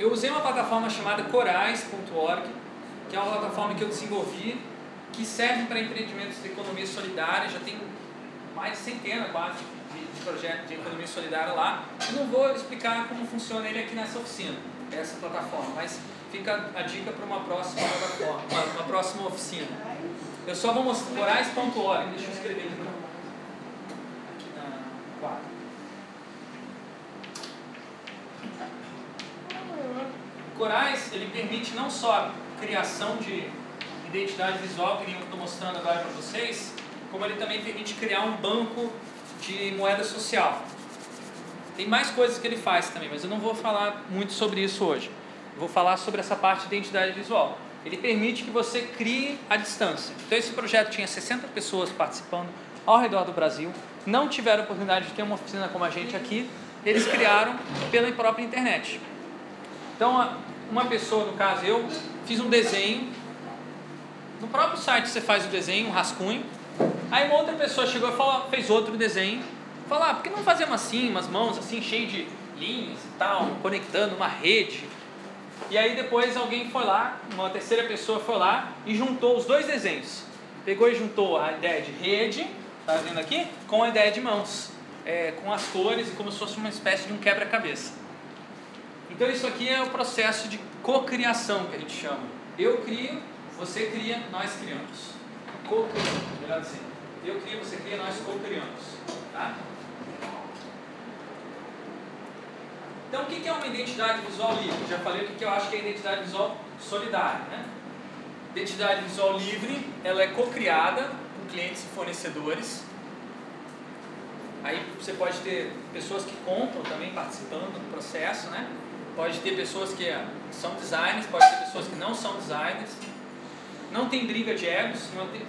Eu usei uma plataforma chamada corais.org, que é uma plataforma que eu desenvolvi, que serve para empreendimentos de economia solidária, já tem mais de centena quase de projeto de economia solidária lá. Eu não vou explicar como funciona ele aqui nessa oficina, essa plataforma, mas fica a dica para uma próxima plataforma, uma, uma, próxima oficina. Eu só vou mostrar corais.org, deixa eu escrever aqui na quadra. O Corais ele permite não só a criação de identidade visual, que nem eu estou mostrando agora para vocês, como ele também permite criar um banco de moeda social. Tem mais coisas que ele faz também, mas eu não vou falar muito sobre isso hoje. Vou falar sobre essa parte de identidade visual. Ele permite que você crie à distância. Então esse projeto tinha 60 pessoas participando ao redor do Brasil, não tiveram oportunidade de ter uma oficina como a gente aqui, eles criaram pela própria internet. Então uma pessoa, no caso eu, fiz um desenho. No próprio site você faz o desenho, um rascunho, Aí uma outra pessoa chegou e falou, fez outro desenho. Falou, ah, por que não fazemos assim, umas mãos assim, cheio de linhas e tal, conectando uma rede? E aí depois alguém foi lá, uma terceira pessoa foi lá e juntou os dois desenhos. Pegou e juntou a ideia de rede, tá vendo aqui? Com a ideia de mãos. É, com as cores e como se fosse uma espécie de um quebra-cabeça. Então isso aqui é o processo de cocriação que a gente chama. Eu crio, você cria, nós criamos. Co-criamos, melhor dizendo. Eu crio, você cria, nós co-criamos. Tá? Então, o que é uma identidade visual livre? Já falei o que eu acho que é identidade visual solidária. Né? Identidade visual livre, ela é co-criada com clientes e fornecedores. Aí você pode ter pessoas que compram também participando do processo, né? Pode ter pessoas que são designers, pode ter pessoas que não são designers. Não tem briga de egos, tem,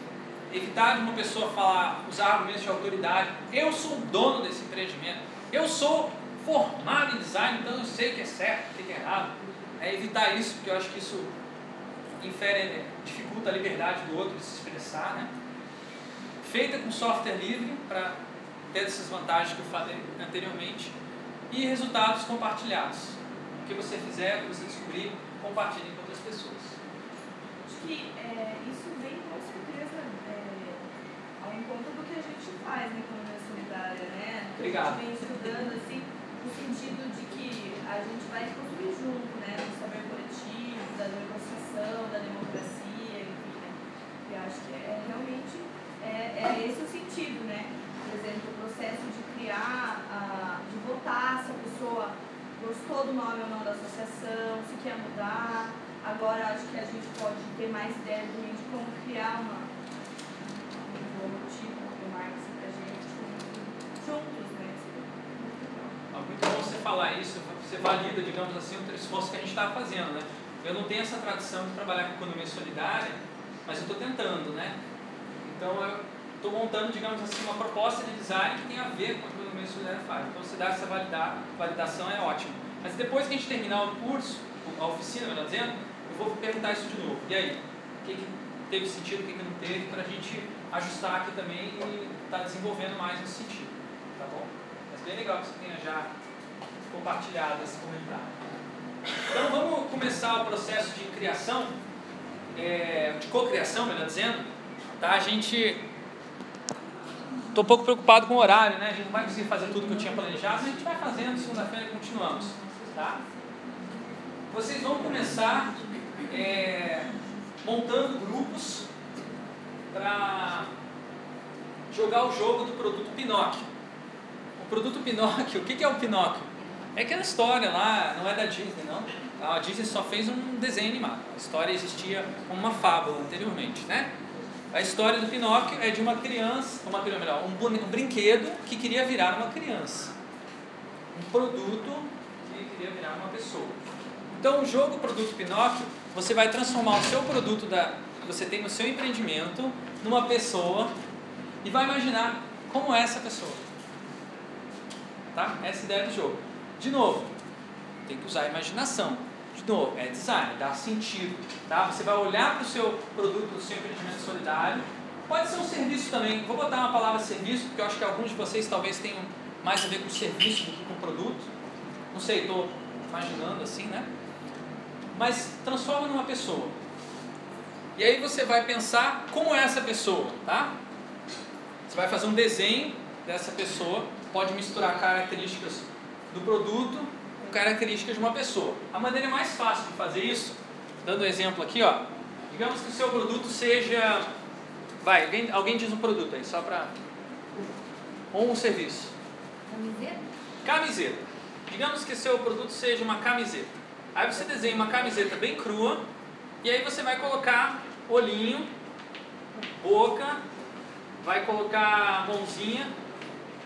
evitar de uma pessoa falar, usar argumentos de autoridade. Eu sou o dono desse empreendimento. Eu sou formado em design, então eu sei o que é certo, o que é errado. É evitar isso, porque eu acho que isso infere, né, dificulta a liberdade do outro de se expressar. Né? Feita com software livre, para ter essas vantagens que eu falei anteriormente. E resultados compartilhados. O que você fizer, o que você descobrir, compartilhe com outras pessoas. Acho que é, isso vem com certeza ao encontro do que a gente faz na economia solidária, né? Obrigado. A gente vem estudando, assim, no sentido de que a gente vai construir junto, né? Do saber coletivo, da negociação, da democracia, enfim, né? Eu acho que é realmente é, é esse o sentido, né? Por exemplo, o processo de criar, a, de votar se a pessoa gostou do nome ou não da associação, se quer mudar. Agora acho que a gente pode ter mais ideia de como criar uma, um logotipo do marketing pra gente juntos, né? Ah, muito bom você falar isso, você valida, digamos assim, o esforço que a gente está fazendo, né? Eu não tenho essa tradição de trabalhar com economia solidária, mas eu estou tentando, né? Então eu estou montando, digamos assim, uma proposta de design que tem a ver com o que a economia solidária faz. Então se dá essa validar, validação é ótimo. Mas depois que a gente terminar o curso, a oficina, melhor dizendo, eu vou perguntar isso de novo. E aí? O que, que teve sentido, o que, que não teve, para a gente ajustar aqui também e estar tá desenvolvendo mais nesse sentido. Tá bom? Mas bem legal que você tenha já compartilhado esse comentário. Então vamos começar o processo de criação, é, de cocriação, melhor dizendo. Tá? A gente. Estou um pouco preocupado com o horário, né? A gente não vai conseguir fazer tudo que eu tinha planejado, mas a gente vai fazendo, segunda-feira continuamos. Tá? Vocês vão começar é, montando grupos para jogar o jogo do produto Pinóquio. O produto Pinóquio, o que é o Pinóquio? É aquela história lá, não é da Disney, não. A Disney só fez um desenho animado. A história existia como uma fábula anteriormente, né? A história do Pinóquio é de uma criança, uma melhor, um, um brinquedo que queria virar uma criança. Um produto que queria virar uma pessoa. Então, o jogo produto Pinóquio, você vai transformar o seu produto da, que você tem no seu empreendimento numa pessoa e vai imaginar como é essa pessoa. Tá? Essa é ideia do jogo. De novo, tem que usar a imaginação. De novo, é design, dá sentido. Tá? Você vai olhar para o seu produto, o seu empreendimento solidário. Pode ser um serviço também. Vou botar uma palavra serviço, porque eu acho que alguns de vocês talvez tenham mais a ver com serviço do que com produto. Não sei, estou imaginando assim, né? Mas transforma numa pessoa. E aí você vai pensar como é essa pessoa, tá? Você vai fazer um desenho dessa pessoa, pode misturar características do produto características de uma pessoa. A maneira mais fácil de fazer isso, dando um exemplo aqui, ó, digamos que o seu produto seja. Vai, alguém, alguém diz um produto aí, só para. Ou um serviço. Camiseta? Camiseta. Digamos que seu produto seja uma camiseta. Aí você desenha uma camiseta bem crua e aí você vai colocar olhinho, boca, vai colocar mãozinha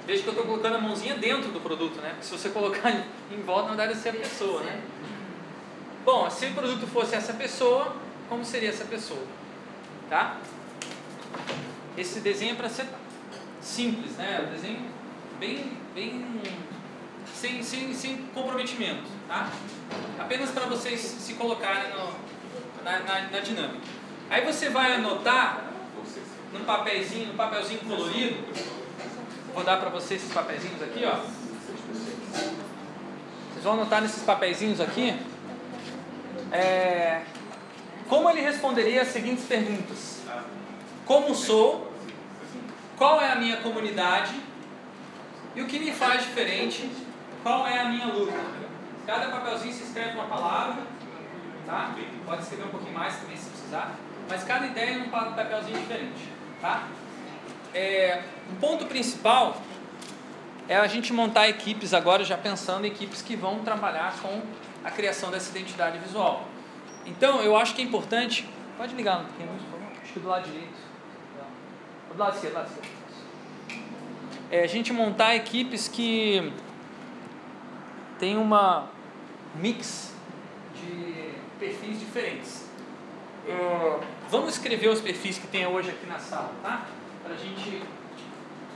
Veja que eu estou colocando a mãozinha dentro do produto, né? Porque se você colocar em volta, não deve ser a pessoa, né? Bom, se o produto fosse essa pessoa, como seria essa pessoa? Tá? Esse desenho é para ser simples, né? Um desenho bem, bem sem, sem, sem comprometimento, tá? Apenas para vocês se colocarem no, na, na, na dinâmica. Aí você vai anotar num papelzinho, num papelzinho colorido, Vou dar para vocês esses papeizinhos aqui, ó. Vocês vão anotar nesses papeizinhos aqui. É, como ele responderia as seguintes perguntas: Como sou? Qual é a minha comunidade? E o que me faz diferente? Qual é a minha luta? Cada papelzinho se escreve uma palavra, tá? Pode escrever um pouquinho mais também se precisar, mas cada ideia é um papelzinho diferente, tá? É, o ponto principal é a gente montar equipes agora, já pensando em equipes que vão trabalhar com a criação dessa identidade visual. Então, eu acho que é importante. Pode ligar um pouquinho, por favor? Acho que do lado direito. Do lado esquerdo, do lado esquerdo. É a gente montar equipes que tem uma mix de perfis diferentes. É, vamos escrever os perfis que tem hoje aqui na sala, tá? Para a gente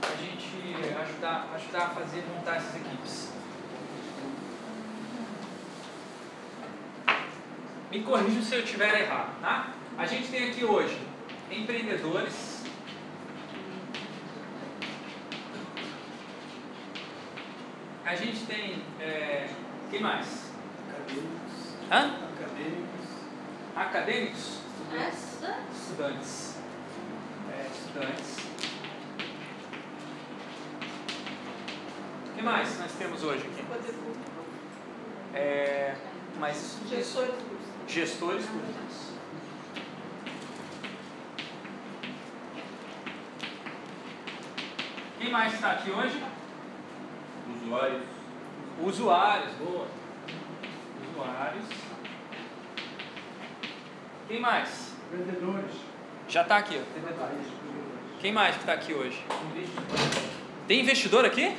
a gente ajudar, ajudar a fazer, montar essas equipes. Me corrija se eu estiver errado, tá? A gente tem aqui hoje empreendedores, a gente tem, é, quem mais? Acadêmicos. Hã? Acadêmicos. Acadêmicos? Essa? Estudantes. Estudantes. O que mais nós temos hoje aqui? É... mas Gestores gestores públicos. Quem mais está aqui hoje? Usuários. Usuários, boa. Usuários. Quem mais? Vendedores. Já está aqui, ó. Quem mais que está aqui hoje? Tem investidor aqui?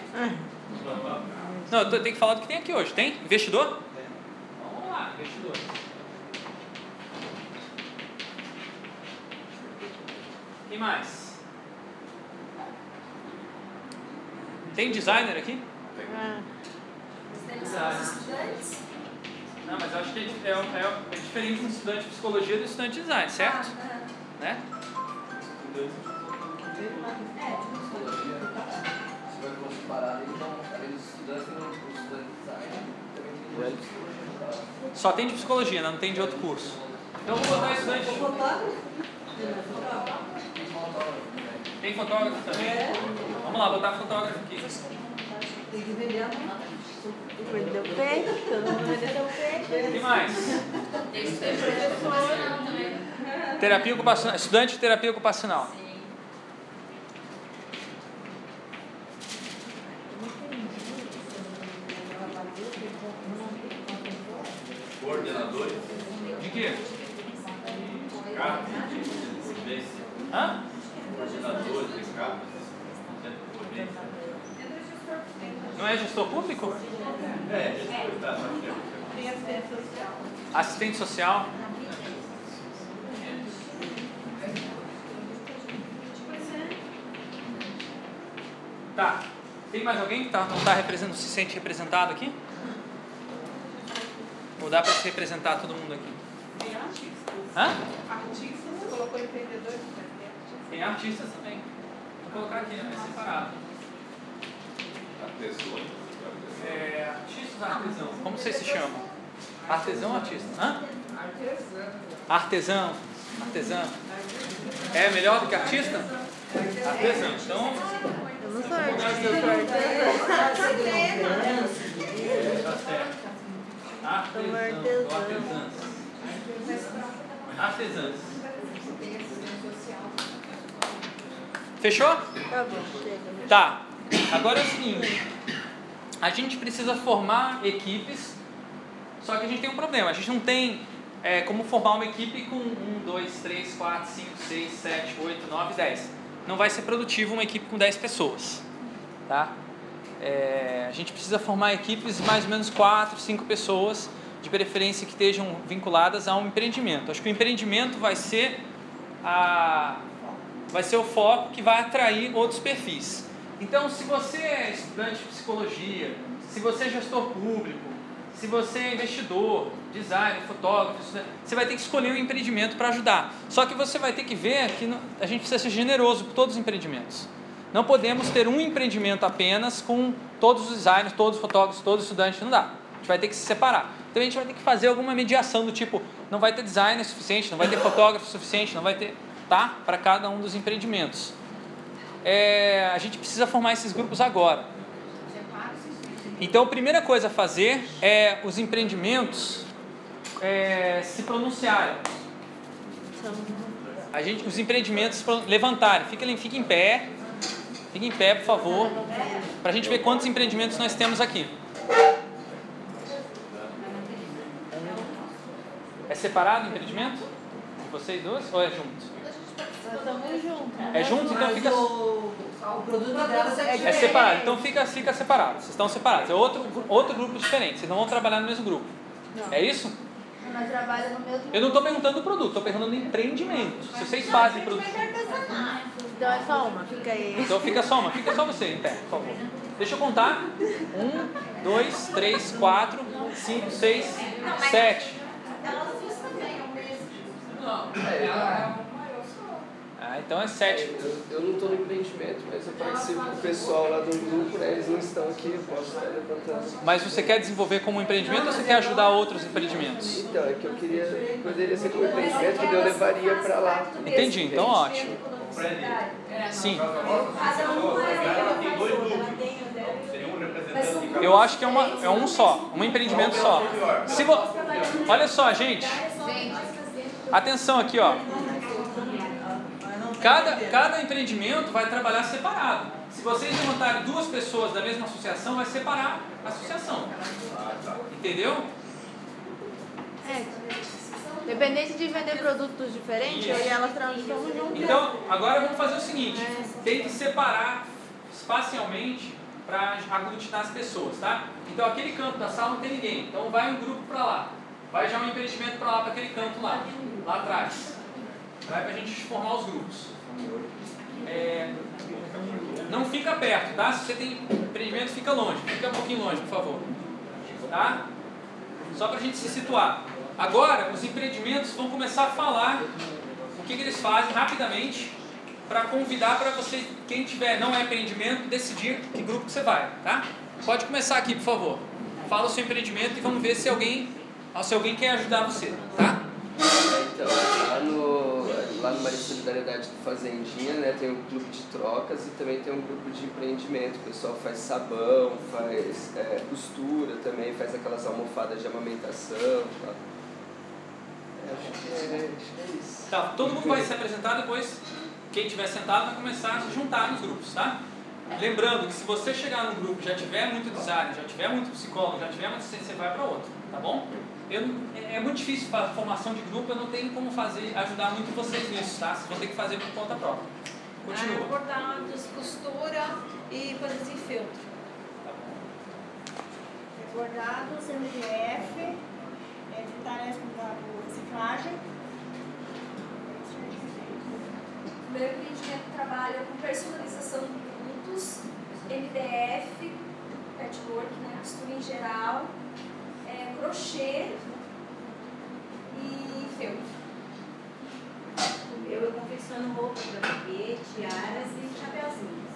Não, eu tenho que falar do que tem aqui hoje. Tem? Investidor? Vamos lá, investidor. Quem mais? Tem designer aqui? estudantes? Não, mas eu acho que é, é, é- é diferente um estudante de psicologia do estudante de design, certo? Né? Se vai for separado, então, além dos estudantes, tem um estudante de design, também tem um Só tem de psicologia, né? não tem de outro curso. Então vou botar estudante. Tem fotógrafo também? Vamos lá, botar fotógrafo aqui. Tem que vender a mão. Peito, vendeu o peito. O que mais? Terapia ocupacional. Estudante de terapia ocupacional. Coordenadores. De quê? Capas de convivência. Hã? Coordenadores de convivência. Não é gestor público? É, gestor, é. Tem assistente social. Assistente social. Tá. Tem mais alguém que tá, não tá se sente representado aqui? Ou dá para se representar todo mundo aqui? Tem artistas. Hã? Artistas, você colocou empreendedores, mas tem artistas. Tem artistas também. Vou colocar aqui, né? separado. Artesões. É, artistas ou artesão? Como vocês se chamam? Artesão ou artista? Hã? Artesão. Artesão. É melhor do que artista? Artesão. Então, Eu não sou artista, eu sou artesã. tá certo. Artesão ou artesãs. Artesãs. Fechou? Tá bom, chega. Tá. Agora é o seguinte. A gente precisa formar equipes, só que a gente tem um problema. A gente não tem é, como formar uma equipe com 1, 2, 3, 4, 5, 6, 7, 8, 9, 10. Não vai ser produtivo uma equipe com 10 pessoas. Tá? É, a gente precisa formar equipes de mais ou menos 4, 5 pessoas, de preferência que estejam vinculadas a um empreendimento. Acho que o empreendimento vai ser, a, vai ser o foco que vai atrair outros perfis. Então, se você é estudante de psicologia, se você é gestor público, se você é investidor, designer, fotógrafo, estudante, você vai ter que escolher um empreendimento para ajudar. Só que você vai ter que ver que a gente precisa ser generoso com todos os empreendimentos. Não podemos ter um empreendimento apenas com todos os designers, todos os fotógrafos, todos os estudantes, não dá. A gente vai ter que se separar. Então a gente vai ter que fazer alguma mediação do tipo, não vai ter designer suficiente, não vai ter fotógrafo suficiente, não vai ter, tá? Para cada um dos empreendimentos. É, a gente precisa formar esses grupos agora. Então a primeira coisa a fazer é os empreendimentos é, se pronunciarem. A gente, os empreendimentos levantarem. Fiquem, fiquem em pé. Fiquem em pé, por favor. Para a gente ver quantos empreendimentos nós temos aqui. É separado o empreendimento? De vocês dois? Ou é junto? Nós estamos juntos. É junto? Então fica. O produto delas é É diferente. separado, então fica, fica separado. Vocês estão separados. É outro, outro grupo diferente. Vocês não vão trabalhar no mesmo grupo. É isso? Nós trabalhamos no mesmo Eu não estou perguntando do produto, estou perguntando do empreendimento. Se vocês fazem produto. Então é só uma, fica aí. Então fica só uma, fica só você em pé, por favor. Deixa eu contar. Um, dois, três, quatro, cinco, seis, sete. Ah, então é sete. Eu, eu não estou no empreendimento, mas eu participo com o pessoal lá do grupo, né? Eles não estão aqui, eu posso estar levantando. Mas você quer desenvolver como empreendimento ou você quer ajudar outros empreendimentos? Então, é que eu queria, poderia ser como empreendimento, que eu levaria para lá. Entendi, então ótimo. Sim. Um representante Eu acho que é, uma, é um só, um empreendimento só. Se vo... Olha só, gente. Atenção aqui, ó. Cada, cada empreendimento vai trabalhar separado. Se vocês levantarem duas pessoas da mesma associação, vai separar a associação. Entendeu? É. Dependente de vender produtos diferentes, eu e ela trabalhamos juntos. Então, agora vamos fazer o seguinte: tem que separar espacialmente para aglutinar as pessoas, tá? Então, aquele canto da sala não tem ninguém. Então, vai um grupo para lá. Vai já um empreendimento para lá, para aquele canto lá, lá atrás. Vai para a gente formar os grupos. É, não fica perto, tá? Se você tem empreendimento, fica longe. Fica um pouquinho longe, por favor. Tá? Só para a gente se situar. Agora, os empreendimentos vão começar a falar o que, que eles fazem rapidamente para convidar para você, quem tiver não é empreendimento, decidir que grupo que você vai, tá? Pode começar aqui, por favor. Fala o seu empreendimento e vamos ver se alguém, se alguém quer ajudar você, tá? Então, lá no, lá no Maria Solidariedade do Fazendinha, né, tem um grupo de trocas e também tem um grupo de empreendimento. O pessoal faz sabão, faz é, costura também, faz aquelas almofadas de amamentação. Tá? É, acho, que é, é isso. Tá, todo mundo vai se apresentar depois. Quem estiver sentado vai começar a se juntar nos grupos, tá? Lembrando que se você chegar num grupo e já tiver muito design, já tiver muito psicólogo, já tiver muito assistente, você vai para outro, tá bom? Eu, é muito difícil para formação de grupo, eu não tenho como fazer, ajudar muito vocês nisso, tá? Vocês vão ter que fazer por conta própria. Continua. Ah, bordados, costura e coisas em feltro. Bordados, MDF, é, de tarefa da reciclagem. O meu empreendimento trabalha com personalização de produtos, MDF, patchwork, né, costura em geral, é, crochê e feltro. O meu eu confecciono roupa para bebê, tiaras e chapeuzinhos.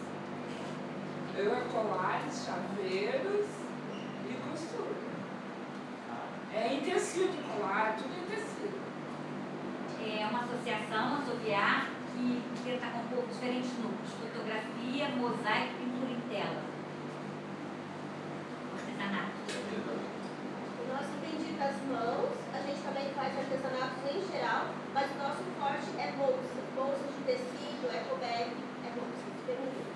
Eu é colares, chaveiros. É em tecido, colar, tudo em tecido. É uma associação, a Soviar, que tenta compor diferentes núcleos: fotografia, mosaico e pintura em tela. Artesanato. O nosso vendido das mãos, a gente também faz artesanatos em geral, mas o nosso forte é bolsa, bolsas de tecido, eco bag, é bolsas femininas.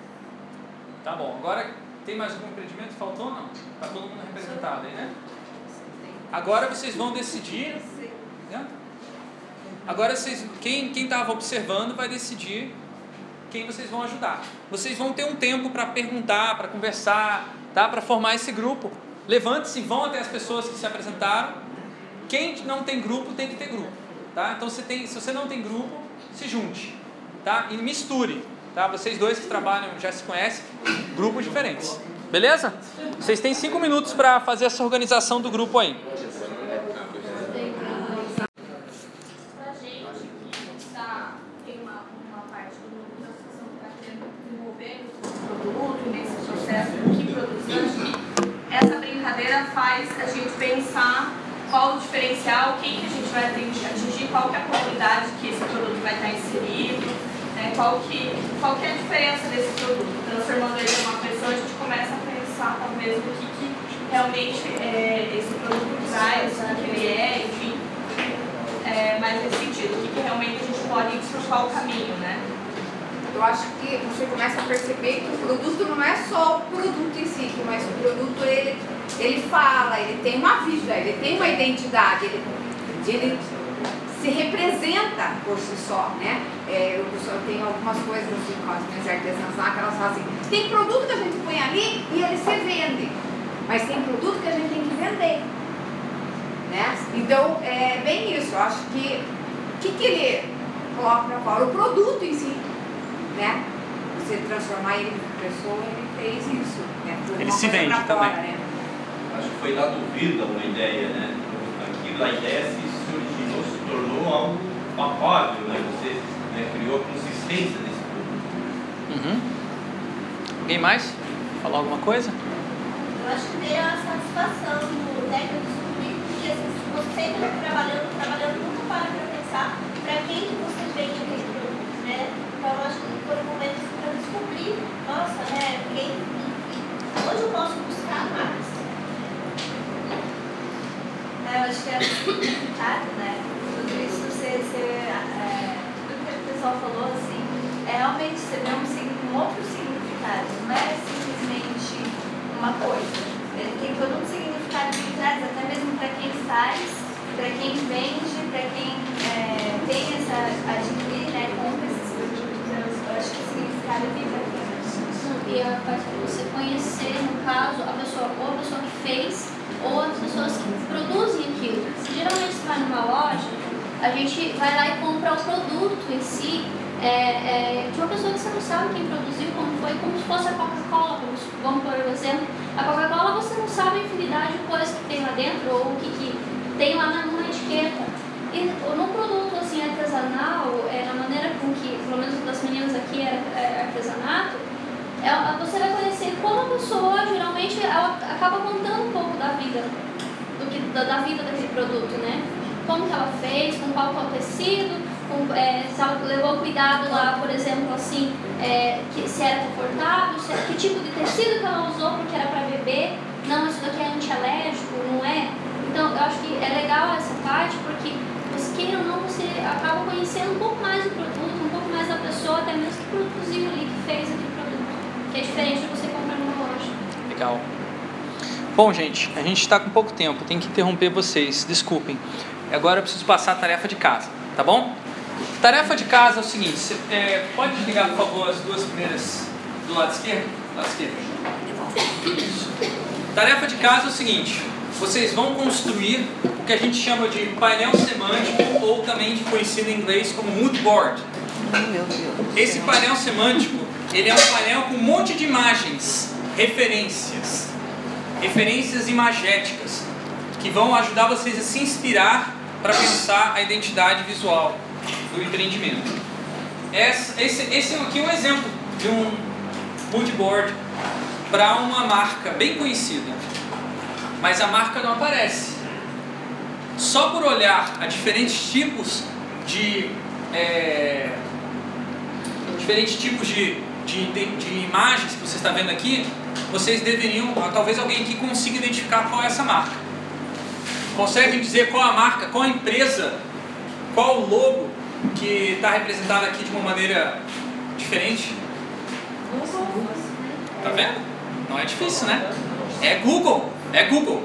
Tá bom, agora tem mais algum empreendimento? Faltou ou não? Tá todo mundo representado aí, né? Agora vocês vão decidir. Né? Agora vocês, quem estava observando vai decidir quem vocês vão ajudar. Vocês vão ter um tempo para perguntar, para conversar, tá? Para formar esse grupo. Levante-se, vão até as pessoas que se apresentaram. Quem não tem grupo tem que ter grupo, tá? Então se tem, se você não tem grupo, se junte, tá? E misture, tá? Vocês dois que trabalham já se conhecem, grupos diferentes. Beleza? Vocês têm cinco minutos para fazer essa organização do grupo aí. Faz a gente pensar qual o diferencial, quem que a gente vai atingir, qual que é a comunidade que esse produto vai estar inserido, qual, que, qual que é a diferença desse produto. Transformando ele em uma pessoa, a gente começa a pensar talvez o que, que realmente é, esse produto traz, o que ele é, enfim é, mais nesse sentido, o que, que realmente a gente pode por qual caminho, né? Eu acho que você começa a perceber que o produto não é só o produto em si, mas o produto ele, ele fala, ele tem uma vida, ele tem uma identidade, ele, ele se representa por si só, né? É, eu só tenho algumas coisas assim com as minhas artesãs lá que elas falam assim, tem produto que a gente põe ali e ele se vende, mas tem produto que a gente tem que vender. Né? Então, é bem isso. Eu acho que o que, que ele coloca para fora? O produto em si. Né? Você transformar ele em pessoa, ele fez isso. Né? Ele se vende pra fora, também. né? Acho que foi dado vida uma ideia, né? Aquilo, a ideia se tornou algo palpável, né? Você né, criou a consistência desse produto. Uhum. Alguém mais? Falar alguma coisa? Eu acho que veio a satisfação do técnico descobrir que você sempre trabalhando, trabalhando, muito para pensar para quem que você vende aquele produto, né? Então eu acho que foram momentos assim para descobrir, nossa, né, quem, onde eu posso buscar mais. Eu acho que é resultado, né? Ser é, tudo que o pessoal falou, assim, é realmente você vê um, um outro significado, não é simplesmente uma coisa. Ele tem todo um significado por trás, até mesmo para quem faz, para quem vende, para quem é, tem essa, adquirir, né, compra esses produtos, eu, eu acho que o significado é bem bacana. E a parte de você conhecer, no caso, a pessoa, ou a pessoa que fez, ou as pessoas que produzem aquilo. Geralmente você vai numa loja, a gente vai lá e compra o produto em si, é, é, de uma pessoa que você não sabe quem produziu, como foi, como se fosse a Coca-Cola, vamos por exemplo. A Coca-Cola você não sabe a infinidade de coisas que tem lá dentro, ou o que, que tem lá na, numa etiqueta. E no produto assim, artesanal, é, na maneira com que, pelo menos das meninas aqui é, é artesanato, ela, você vai conhecer como a pessoa, geralmente, ela acaba contando um pouco da vida, do que, da, da vida daquele produto, né? Como que ela fez, com qual que é tecido, com, é, se ela levou cuidado lá, por exemplo, assim, é, que, se era confortável, se que tipo de tecido que ela usou, porque era para beber, não, isso daqui é antialérgico, não é? Então, eu acho que é legal essa parte, porque você queira ou não, você acaba conhecendo um pouco mais do produto, um pouco mais da pessoa, até mesmo que produziu ali, que fez aquele produto que é diferente de você comprar numa loja. Legal. Bom, gente, a gente está com pouco tempo, tem que interromper vocês, desculpem. Agora eu preciso passar a tarefa de casa, tá bom? Tarefa de casa é o seguinte: você, é, pode ligar, por favor, as duas primeiras do lado esquerdo? Lado esquerdo. Isso. Tarefa de casa é o seguinte: vocês vão construir o que a gente chama de painel semântico, ou também conhecido em inglês como mood board. Esse painel semântico, ele é um painel com um monte de imagens, referências, referências imagéticas, que vão ajudar vocês a se inspirar para pensar a identidade visual do empreendimento. Esse, esse, esse aqui é um exemplo de um mood board para uma marca bem conhecida, mas a marca não aparece. Só por olhar a diferentes tipos de é, diferentes tipos de, de, de, de imagens que você está vendo aqui, vocês deveriam, talvez alguém aqui consiga identificar qual é essa marca. Conseguem dizer qual a marca, qual a empresa, qual o logo que está representado aqui de uma maneira diferente? Tá vendo? Não é difícil, né? É Google, é Google.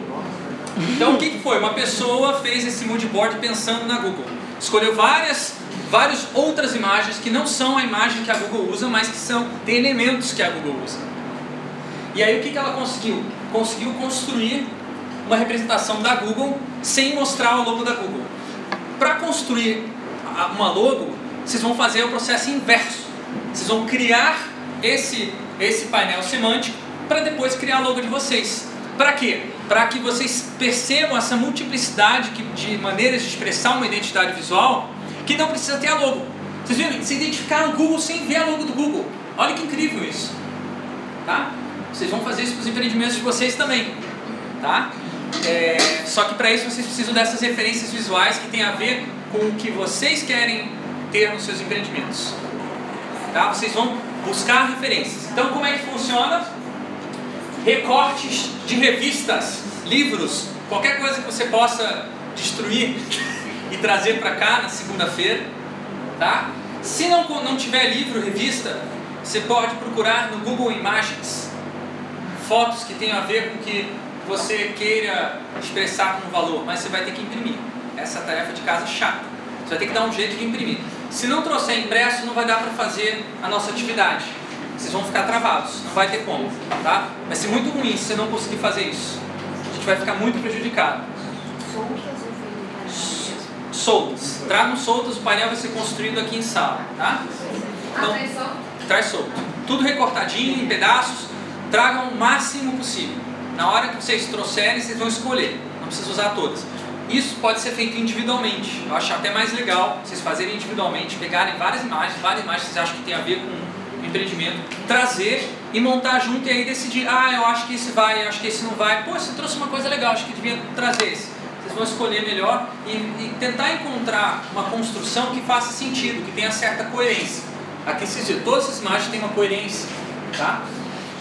Então o que, que foi? Uma pessoa fez esse mood board pensando na Google. Escolheu várias, várias outras imagens que não são a imagem que a Google usa, mas que são tem elementos que a Google usa. E aí o que, que ela conseguiu? Conseguiu construir uma representação da Google sem mostrar o logo da Google. Para construir uma logo, vocês vão fazer o processo inverso. Vocês vão criar esse, esse painel semântico para depois criar a logo de vocês. Para quê? Para que vocês percebam essa multiplicidade de maneiras de expressar uma identidade visual que não precisa ter a logo. Vocês viram? Se identificaram o Google sem ver a logo do Google. Olha que incrível isso. Tá? Vocês vão fazer isso para os empreendimentos de vocês também. Tá? É, só que para isso vocês precisam dessas referências visuais que tem a ver com o que vocês querem ter nos seus empreendimentos. Tá? Vocês vão buscar referências. Então, como é que funciona? Recortes de revistas, livros, qualquer coisa que você possa destruir e trazer para cá na segunda-feira. Tá? Se não, não tiver livro, revista, você pode procurar no Google Imagens fotos que tenham a ver com o que você queira expressar como valor, mas você vai ter que imprimir. Essa é tarefa de casa chata. Você vai ter que dar um jeito de imprimir. Se não trouxer impresso, não vai dar para fazer a nossa atividade. Vocês vão ficar travados, não vai ter como, tá? Vai ser muito ruim se você não conseguir fazer isso. A gente vai ficar muito prejudicado. Soltas. Tragam soltas, o painel vai ser construído aqui em sala, tá? Então, traz solto. Tudo recortadinho, em pedaços. Tragam o máximo possível. Na hora que vocês trouxerem, vocês vão escolher. Não precisa usar todas. Isso pode ser feito individualmente. Eu acho até mais legal vocês fazerem individualmente, pegarem várias imagens, várias imagens que vocês acham que tem a ver com o empreendimento, trazer e montar junto e aí decidir, ah, eu acho que esse vai, eu acho que esse não vai. Pô, você trouxe uma coisa legal, acho que devia trazer esse. Vocês vão escolher melhor e, e tentar encontrar uma construção que faça sentido, que tenha certa coerência. Aqui vocês viram, todas essas imagens têm uma coerência, tá?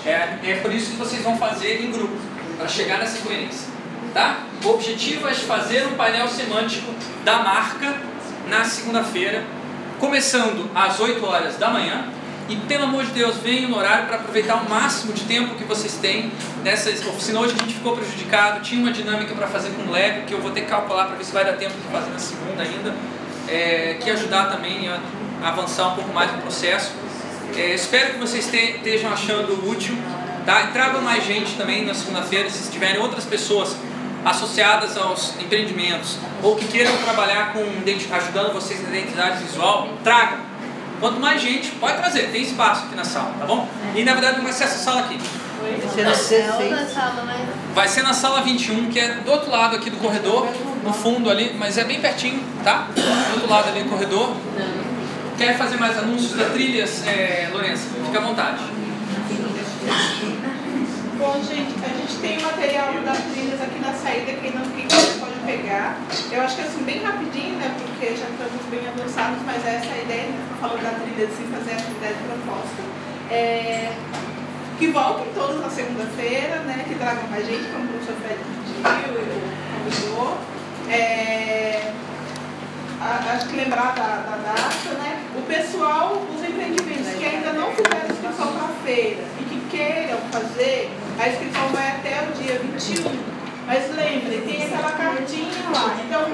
É, é por isso que vocês vão fazer em grupo, para chegar nessa coerência. Tá? O objetivo é fazer um painel semântico da marca na segunda-feira, começando às 8 horas da manhã. E pelo amor de Deus, venham no horário para aproveitar o máximo de tempo que vocês têm nessa oficina. Hoje a gente ficou prejudicado, tinha uma dinâmica para fazer com Lego, que eu vou ter que calcular para ver se vai dar tempo de fazer na segunda ainda, é, que ajudar também a avançar um pouco mais no processo. É, espero que vocês te, estejam achando útil. Tá? E tragam mais gente também na segunda-feira, se tiverem outras pessoas associadas aos empreendimentos ou que queiram trabalhar com ajudando vocês na identidade visual, tragam. Quanto mais gente, pode trazer, tem espaço aqui na sala, tá bom? E na verdade não vai ser essa sala aqui. Vai ser na sala, né? Vai ser na sala 21, que é do outro lado aqui do corredor, no fundo ali, mas é bem pertinho, tá? Do outro lado ali do corredor. Quer fazer mais anúncios da trilhas, é, Lourenço? Fica à vontade. Bom, gente, a gente tem material das trilhas aqui na saída, quem não quiser pode pegar. Eu acho que assim, bem rapidinho, né, porque já estamos bem avançados, mas essa é a ideia, né, falando da trilha, se fazer a atividade proposta. É, que voltem todos na segunda-feira, né, que tragam mais gente, como o professor Fred pediu e convidou. É, acho que lembrar da, da data, né? O pessoal, os empreendimentos que ainda não fizeram inscrição para a feira e que queiram fazer, a inscrição vai até o dia 21. Mas lembre, tem aquela cartinha lá. Então,